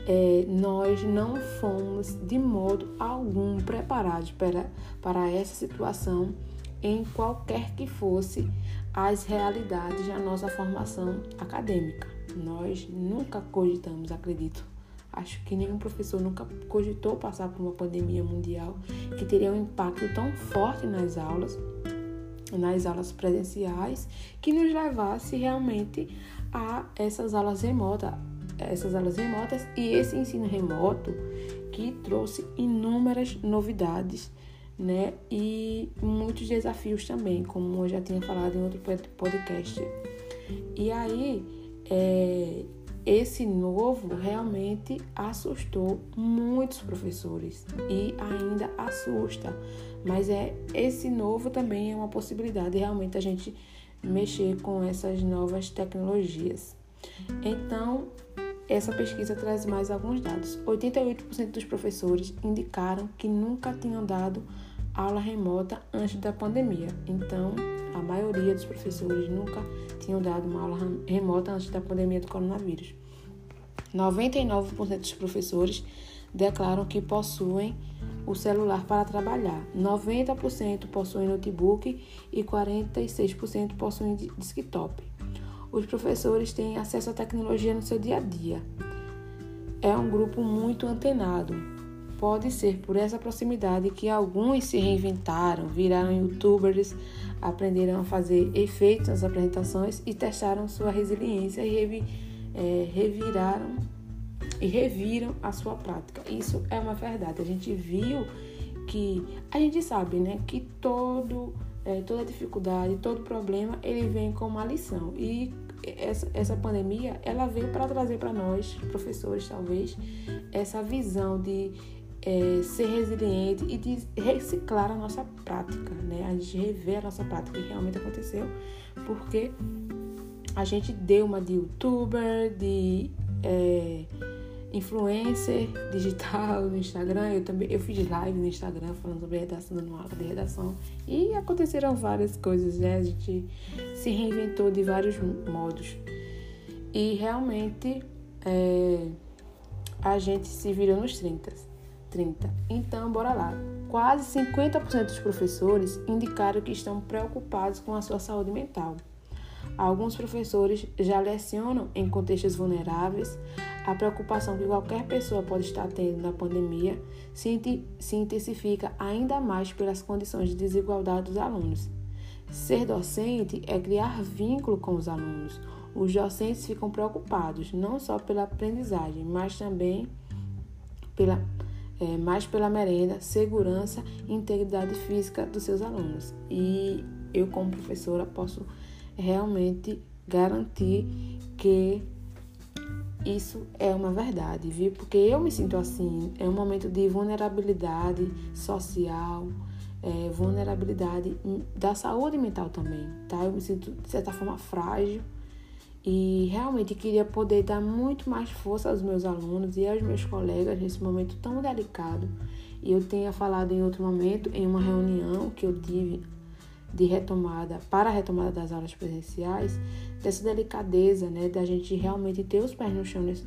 é, nós não fomos de modo algum preparados para, para essa situação em qualquer que fosse as realidades da nossa formação acadêmica. Nós nunca cogitamos, acredito. Acho que nenhum professor nunca cogitou passar por uma pandemia mundial que teria um impacto tão forte nas aulas, nas aulas presenciais, que nos levasse realmente a essas aulas remotas, essas aulas remotas e esse ensino remoto que trouxe inúmeras novidades né? E muitos desafios também, como eu já tinha falado em outro podcast. E aí, é, esse novo realmente assustou muitos professores e ainda assusta. Mas é esse novo também é uma possibilidade realmente a gente mexer com essas novas tecnologias. Então, essa pesquisa traz mais alguns dados. 88% dos professores indicaram que nunca tinham dado aula remota antes da pandemia. Então, a maioria dos professores nunca tinham dado uma aula remota antes da pandemia do coronavírus. 99% dos professores declaram que possuem o celular para trabalhar. 90% possuem notebook e 46% possuem desktop. Os professores têm acesso à tecnologia no seu dia a dia. É um grupo muito antenado, Pode ser por essa proximidade que alguns se reinventaram, viraram youtubers, aprenderam a fazer efeitos nas apresentações e testaram sua resiliência e revi, é, reviraram e reviram a sua prática. Isso é uma verdade. A gente viu que a gente sabe, né, que todo é, toda dificuldade, todo problema, ele vem com uma lição. E essa, essa pandemia, ela veio para trazer para nós, professores talvez, essa visão de é, ser resiliente e de reciclar a nossa prática, né? A gente rever a nossa prática, que realmente aconteceu, porque a gente deu uma de youtuber, de é, influencer digital no Instagram. Eu também eu fiz live no Instagram falando sobre redação, dando uma aula de redação. E aconteceram várias coisas, né? A gente se reinventou de vários modos. E realmente é, a gente se virou nos 30. 30. Então, bora lá. Quase 50% dos professores indicaram que estão preocupados com a sua saúde mental. Alguns professores já lecionam em contextos vulneráveis. A preocupação que qualquer pessoa pode estar tendo na pandemia se intensifica ainda mais pelas condições de desigualdade dos alunos. Ser docente é criar vínculo com os alunos. Os docentes ficam preocupados não só pela aprendizagem, mas também pela é, mais pela merenda, segurança e integridade física dos seus alunos. E eu, como professora, posso realmente garantir que isso é uma verdade, viu? Porque eu me sinto assim, é um momento de vulnerabilidade social, é, vulnerabilidade da saúde mental também, tá? Eu me sinto, de certa forma, frágil e realmente queria poder dar muito mais força aos meus alunos e aos meus colegas nesse momento tão delicado. E eu tenha falado em outro momento, em uma reunião que eu tive de retomada, para a retomada das aulas presenciais, dessa delicadeza, né, da gente realmente ter os pés no chão nesse,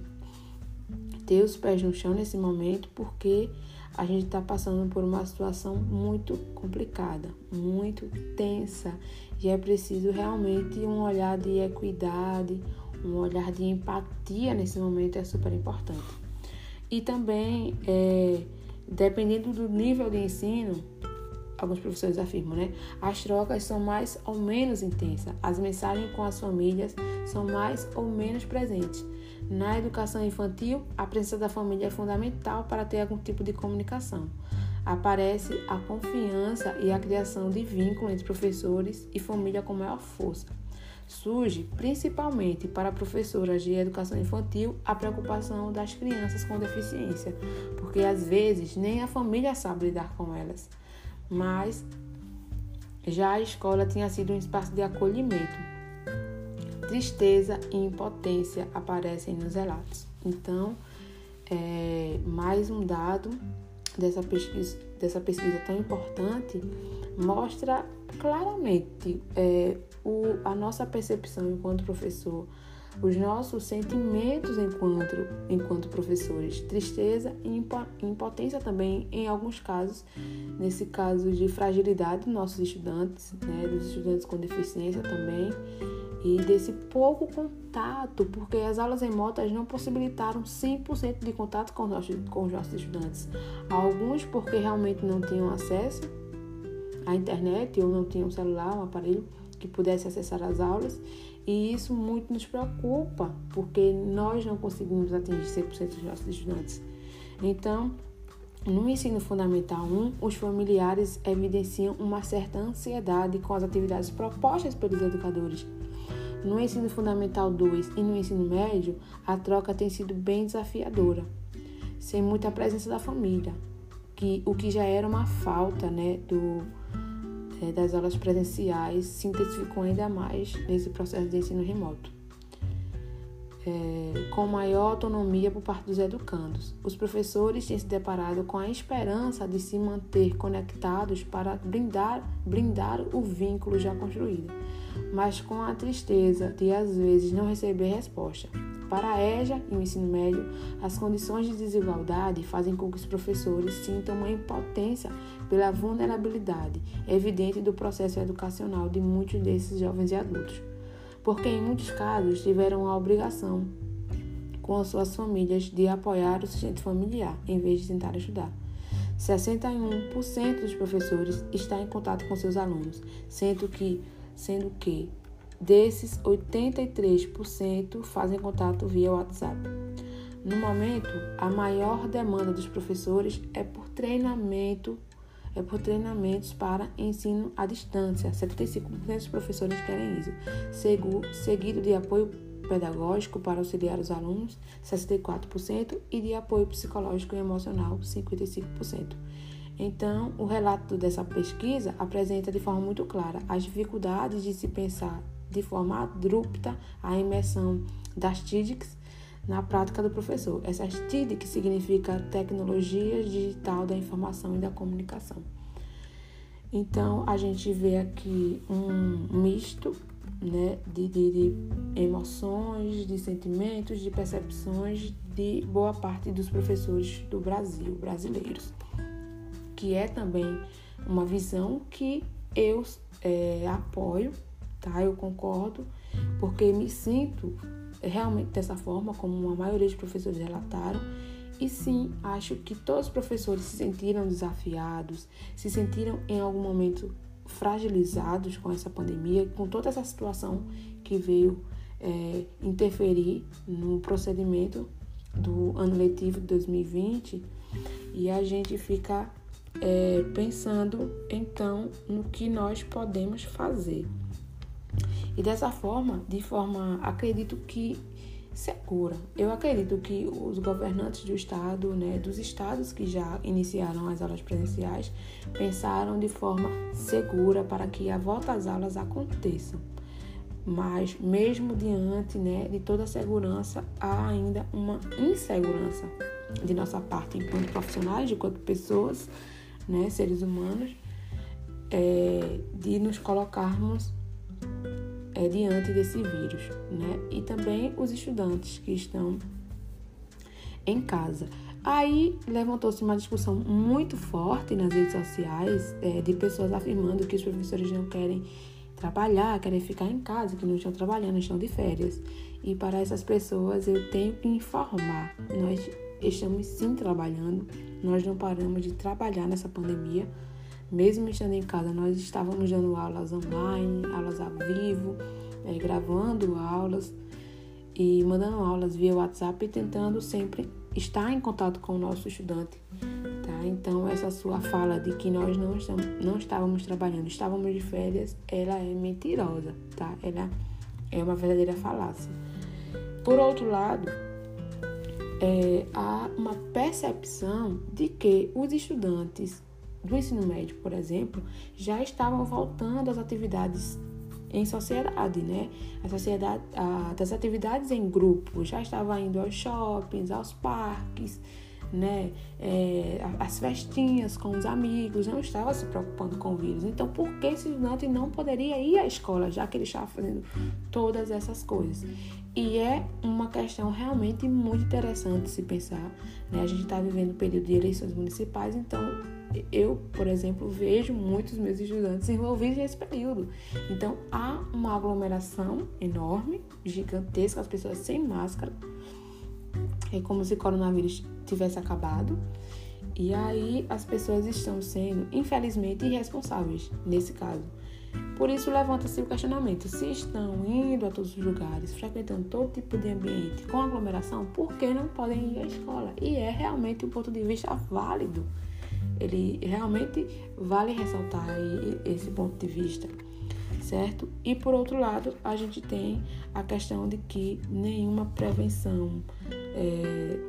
ter os pés no chão nesse momento, porque a gente está passando por uma situação muito complicada, muito tensa, e é preciso realmente um olhar de equidade, um olhar de empatia nesse momento é super importante. E também, é, dependendo do nível de ensino, alguns professores afirmam, né? As trocas são mais ou menos intensas, as mensagens com as famílias são mais ou menos presentes. Na educação infantil, a presença da família é fundamental para ter algum tipo de comunicação. Aparece a confiança e a criação de vínculo entre professores e família com maior força. Surge, principalmente para professoras de educação infantil, a preocupação das crianças com deficiência, porque às vezes nem a família sabe lidar com elas mas já a escola tinha sido um espaço de acolhimento. Tristeza e impotência aparecem nos relatos. Então, é, mais um dado dessa pesquisa, dessa pesquisa tão importante mostra claramente é, o, a nossa percepção enquanto professor os nossos sentimentos enquanto, enquanto professores, tristeza e impotência também, em alguns casos, nesse caso de fragilidade dos nossos estudantes, né, dos estudantes com deficiência também, e desse pouco contato, porque as aulas remotas não possibilitaram 100% de contato com os, nossos, com os nossos estudantes. Alguns porque realmente não tinham acesso à internet ou não tinham celular, um aparelho que pudesse acessar as aulas, e isso muito nos preocupa, porque nós não conseguimos atingir 100% dos nossos estudantes. Então, no ensino fundamental 1, os familiares evidenciam uma certa ansiedade com as atividades propostas pelos educadores. No ensino fundamental 2 e no ensino médio, a troca tem sido bem desafiadora, sem muita presença da família, que o que já era uma falta, né, do das aulas presenciais se intensificou ainda mais nesse processo de ensino remoto. É, com maior autonomia por parte dos educandos. Os professores têm se deparado com a esperança de se manter conectados para blindar, blindar o vínculo já construído, mas com a tristeza de às vezes não receber resposta. Para a EJA e o ensino médio, as condições de desigualdade fazem com que os professores sintam uma impotência pela vulnerabilidade evidente do processo educacional de muitos desses jovens e adultos, porque em muitos casos tiveram a obrigação com as suas famílias de apoiar o sustento familiar em vez de tentar estudar. 61% dos professores está em contato com seus alunos, sendo que, sendo que Desses, 83% fazem contato via WhatsApp. No momento, a maior demanda dos professores é por treinamento, é por treinamentos para ensino à distância. 75% dos professores querem isso. Seguido de apoio pedagógico para auxiliar os alunos, 64%, e de apoio psicológico e emocional, 55%. Então, o relato dessa pesquisa apresenta de forma muito clara as dificuldades de se pensar de forma abrupta a imersão das TIDICs na prática do professor. Essas TIDIC significa Tecnologias Digital da Informação e da Comunicação. Então, a gente vê aqui um misto né, de, de, de emoções, de sentimentos, de percepções de boa parte dos professores do Brasil, brasileiros, que é também uma visão que eu é, apoio tá? Eu concordo, porque me sinto realmente dessa forma, como a maioria dos professores relataram. E sim, acho que todos os professores se sentiram desafiados, se sentiram em algum momento fragilizados com essa pandemia, com toda essa situação que veio é, interferir no procedimento do ano letivo de 2020 e a gente fica é, pensando então no que nós podemos fazer. E dessa forma, de forma, acredito que segura. Eu acredito que os governantes do estado, né, dos estados que já iniciaram as aulas presenciais, pensaram de forma segura para que a volta às aulas aconteça. Mas mesmo diante, né, de toda a segurança, há ainda uma insegurança de nossa parte enquanto profissionais, enquanto pessoas, né, seres humanos, é, de nos colocarmos é, diante desse vírus, né? E também os estudantes que estão em casa. Aí levantou-se uma discussão muito forte nas redes sociais é, de pessoas afirmando que os professores não querem trabalhar, querem ficar em casa, que não estão trabalhando, estão de férias. E para essas pessoas eu tenho que informar: nós estamos sim trabalhando, nós não paramos de trabalhar nessa pandemia. Mesmo estando em casa, nós estávamos dando aulas online, aulas ao vivo, é, gravando aulas e mandando aulas via WhatsApp e tentando sempre estar em contato com o nosso estudante. Tá? Então, essa sua fala de que nós não, estamos, não estávamos trabalhando, estávamos de férias, ela é mentirosa, tá? Ela é uma verdadeira falácia. Por outro lado, é, há uma percepção de que os estudantes do ensino médio, por exemplo, já estavam voltando às atividades em sociedade, né? A sociedade, a, das atividades em grupo, já estava indo aos shoppings, aos parques, né? É, as festinhas com os amigos, não estava se preocupando com o vírus. Então, por que esse estudante não poderia ir à escola, já que ele estava fazendo todas essas coisas? E é uma questão realmente muito interessante se pensar. Né? A gente está vivendo o período de eleições municipais, então eu, por exemplo, vejo muitos meus estudantes envolvidos nesse período. Então há uma aglomeração enorme, gigantesca, as pessoas sem máscara. É como se o coronavírus tivesse acabado. E aí as pessoas estão sendo, infelizmente, irresponsáveis nesse caso. Por isso levanta-se o questionamento: se estão indo a todos os lugares, frequentando todo tipo de ambiente com aglomeração, por que não podem ir à escola? E é realmente um ponto de vista válido ele realmente vale ressaltar esse ponto de vista, certo? E por outro lado, a gente tem a questão de que nenhuma prevenção, é,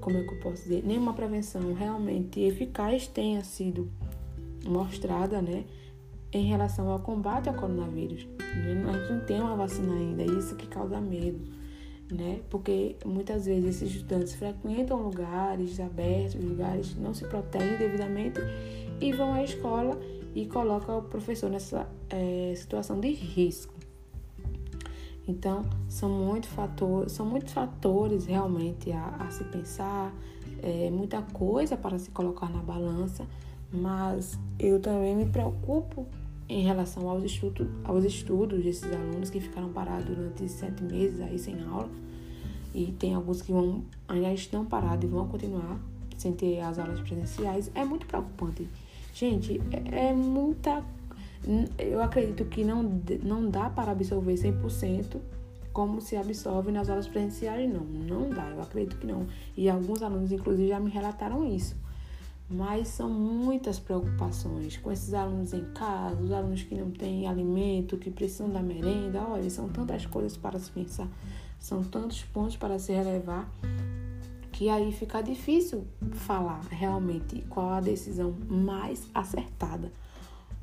como é que eu posso dizer, nenhuma prevenção realmente eficaz tenha sido mostrada, né, em relação ao combate ao coronavírus. A gente não tem uma vacina ainda, é isso que causa medo né? Porque muitas vezes esses estudantes frequentam lugares abertos, lugares não se protegem devidamente e vão à escola e colocam o professor nessa é, situação de risco. Então, são, muito fator, são muitos fatores realmente a, a se pensar, é, muita coisa para se colocar na balança, mas eu também me preocupo em relação aos estudos, aos estudos desses alunos que ficaram parados durante sete meses aí sem aula. E tem alguns que vão, ainda estão parados e vão continuar sem ter as aulas presenciais. É muito preocupante. Gente, é, é muita. Eu acredito que não, não dá para absorver 100% como se absorve nas aulas presenciais, não. Não dá, eu acredito que não. E alguns alunos, inclusive, já me relataram isso. Mas são muitas preocupações com esses alunos em casa, os alunos que não têm alimento, que precisam da merenda. Olha, são tantas coisas para se pensar, são tantos pontos para se relevar, que aí fica difícil falar realmente qual a decisão mais acertada.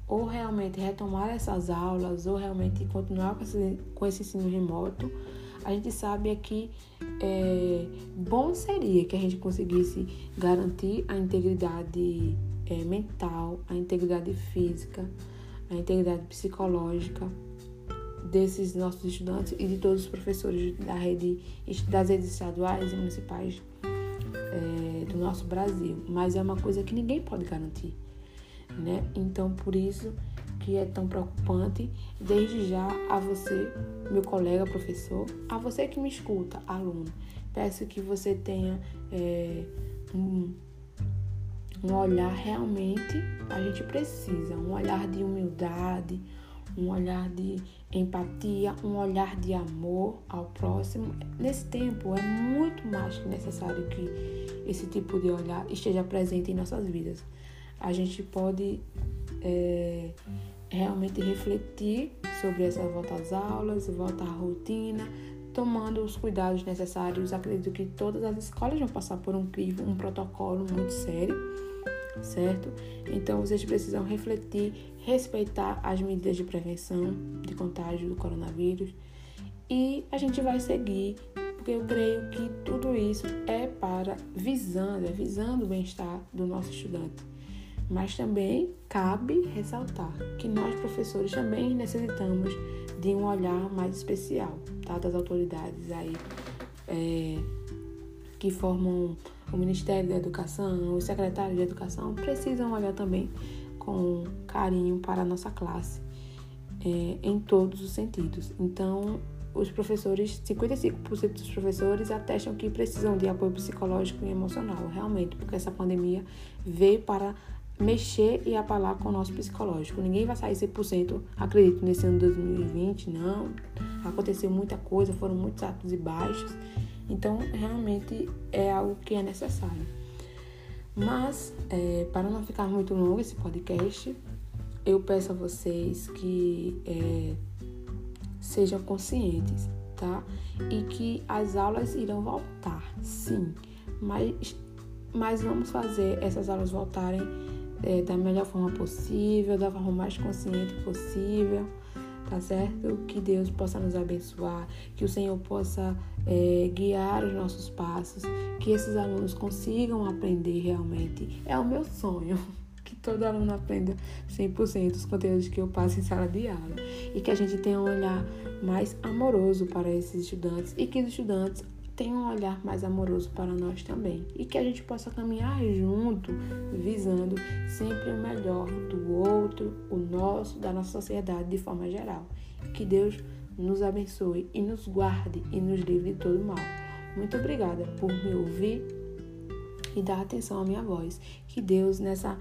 Ou realmente retomar essas aulas, ou realmente continuar com esse, com esse ensino remoto a gente sabe é que é, bom seria que a gente conseguisse garantir a integridade é, mental, a integridade física, a integridade psicológica desses nossos estudantes e de todos os professores da rede, das redes estaduais e municipais é, do nosso Brasil. Mas é uma coisa que ninguém pode garantir, né? Então, por isso que é tão preocupante, desde já a você, meu colega professor, a você que me escuta, aluno. Peço que você tenha é, um, um olhar realmente, a gente precisa, um olhar de humildade, um olhar de empatia, um olhar de amor ao próximo. Nesse tempo é muito mais que necessário que esse tipo de olhar esteja presente em nossas vidas. A gente pode é, realmente refletir sobre essa volta às aulas, volta à rotina, tomando os cuidados necessários. Acredito que todas as escolas vão passar por um crivo, um protocolo muito sério, certo? Então vocês precisam refletir, respeitar as medidas de prevenção de contágio do coronavírus e a gente vai seguir, porque eu creio que tudo isso é para visando, é visando o bem-estar do nosso estudante Mas também cabe ressaltar que nós, professores, também necessitamos de um olhar mais especial tá? das autoridades aí é, que formam o Ministério da Educação, os secretários de Educação, precisam olhar também com carinho para a nossa classe é, em todos os sentidos. Então, os professores, 55% dos professores atestam que precisam de apoio psicológico e emocional, realmente, porque essa pandemia veio para mexer e abalar com o nosso psicológico. Ninguém vai sair 100%, acredito, nesse ano 2020, não. Aconteceu muita coisa, foram muitos altos e baixos. Então, realmente é algo que é necessário. Mas, é, para não ficar muito longo esse podcast, eu peço a vocês que é, sejam conscientes, tá? E que as aulas irão voltar, sim. Mas, mas vamos fazer essas aulas voltarem é, da melhor forma possível, da forma mais consciente possível, tá certo? Que Deus possa nos abençoar, que o Senhor possa é, guiar os nossos passos, que esses alunos consigam aprender realmente. É o meu sonho. Que todo aluno aprenda 100% os conteúdos que eu passo em sala de aula. E que a gente tenha um olhar mais amoroso para esses estudantes e que os estudantes tenha um olhar mais amoroso para nós também e que a gente possa caminhar junto, visando sempre o melhor do outro, o nosso, da nossa sociedade de forma geral. Que Deus nos abençoe e nos guarde e nos livre de todo mal. Muito obrigada por me ouvir e dar atenção à minha voz. Que Deus nessa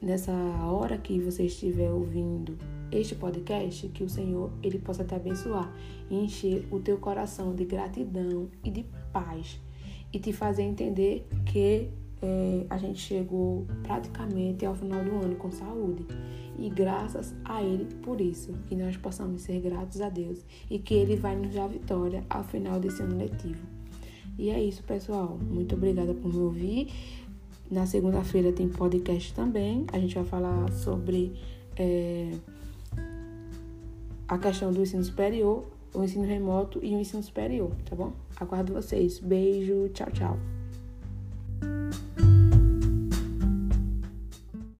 nessa hora que você estiver ouvindo este podcast, que o Senhor ele possa te abençoar e encher o teu coração de gratidão e de paz e te fazer entender que é, a gente chegou praticamente ao final do ano com saúde. E graças a Ele por isso, que nós possamos ser gratos a Deus e que Ele vai nos dar vitória ao final desse ano letivo. E é isso, pessoal. Muito obrigada por me ouvir. Na segunda-feira tem podcast também. A gente vai falar sobre é, a questão do ensino superior, o ensino remoto e o ensino superior, tá bom? Aguardo vocês. Beijo, tchau, tchau.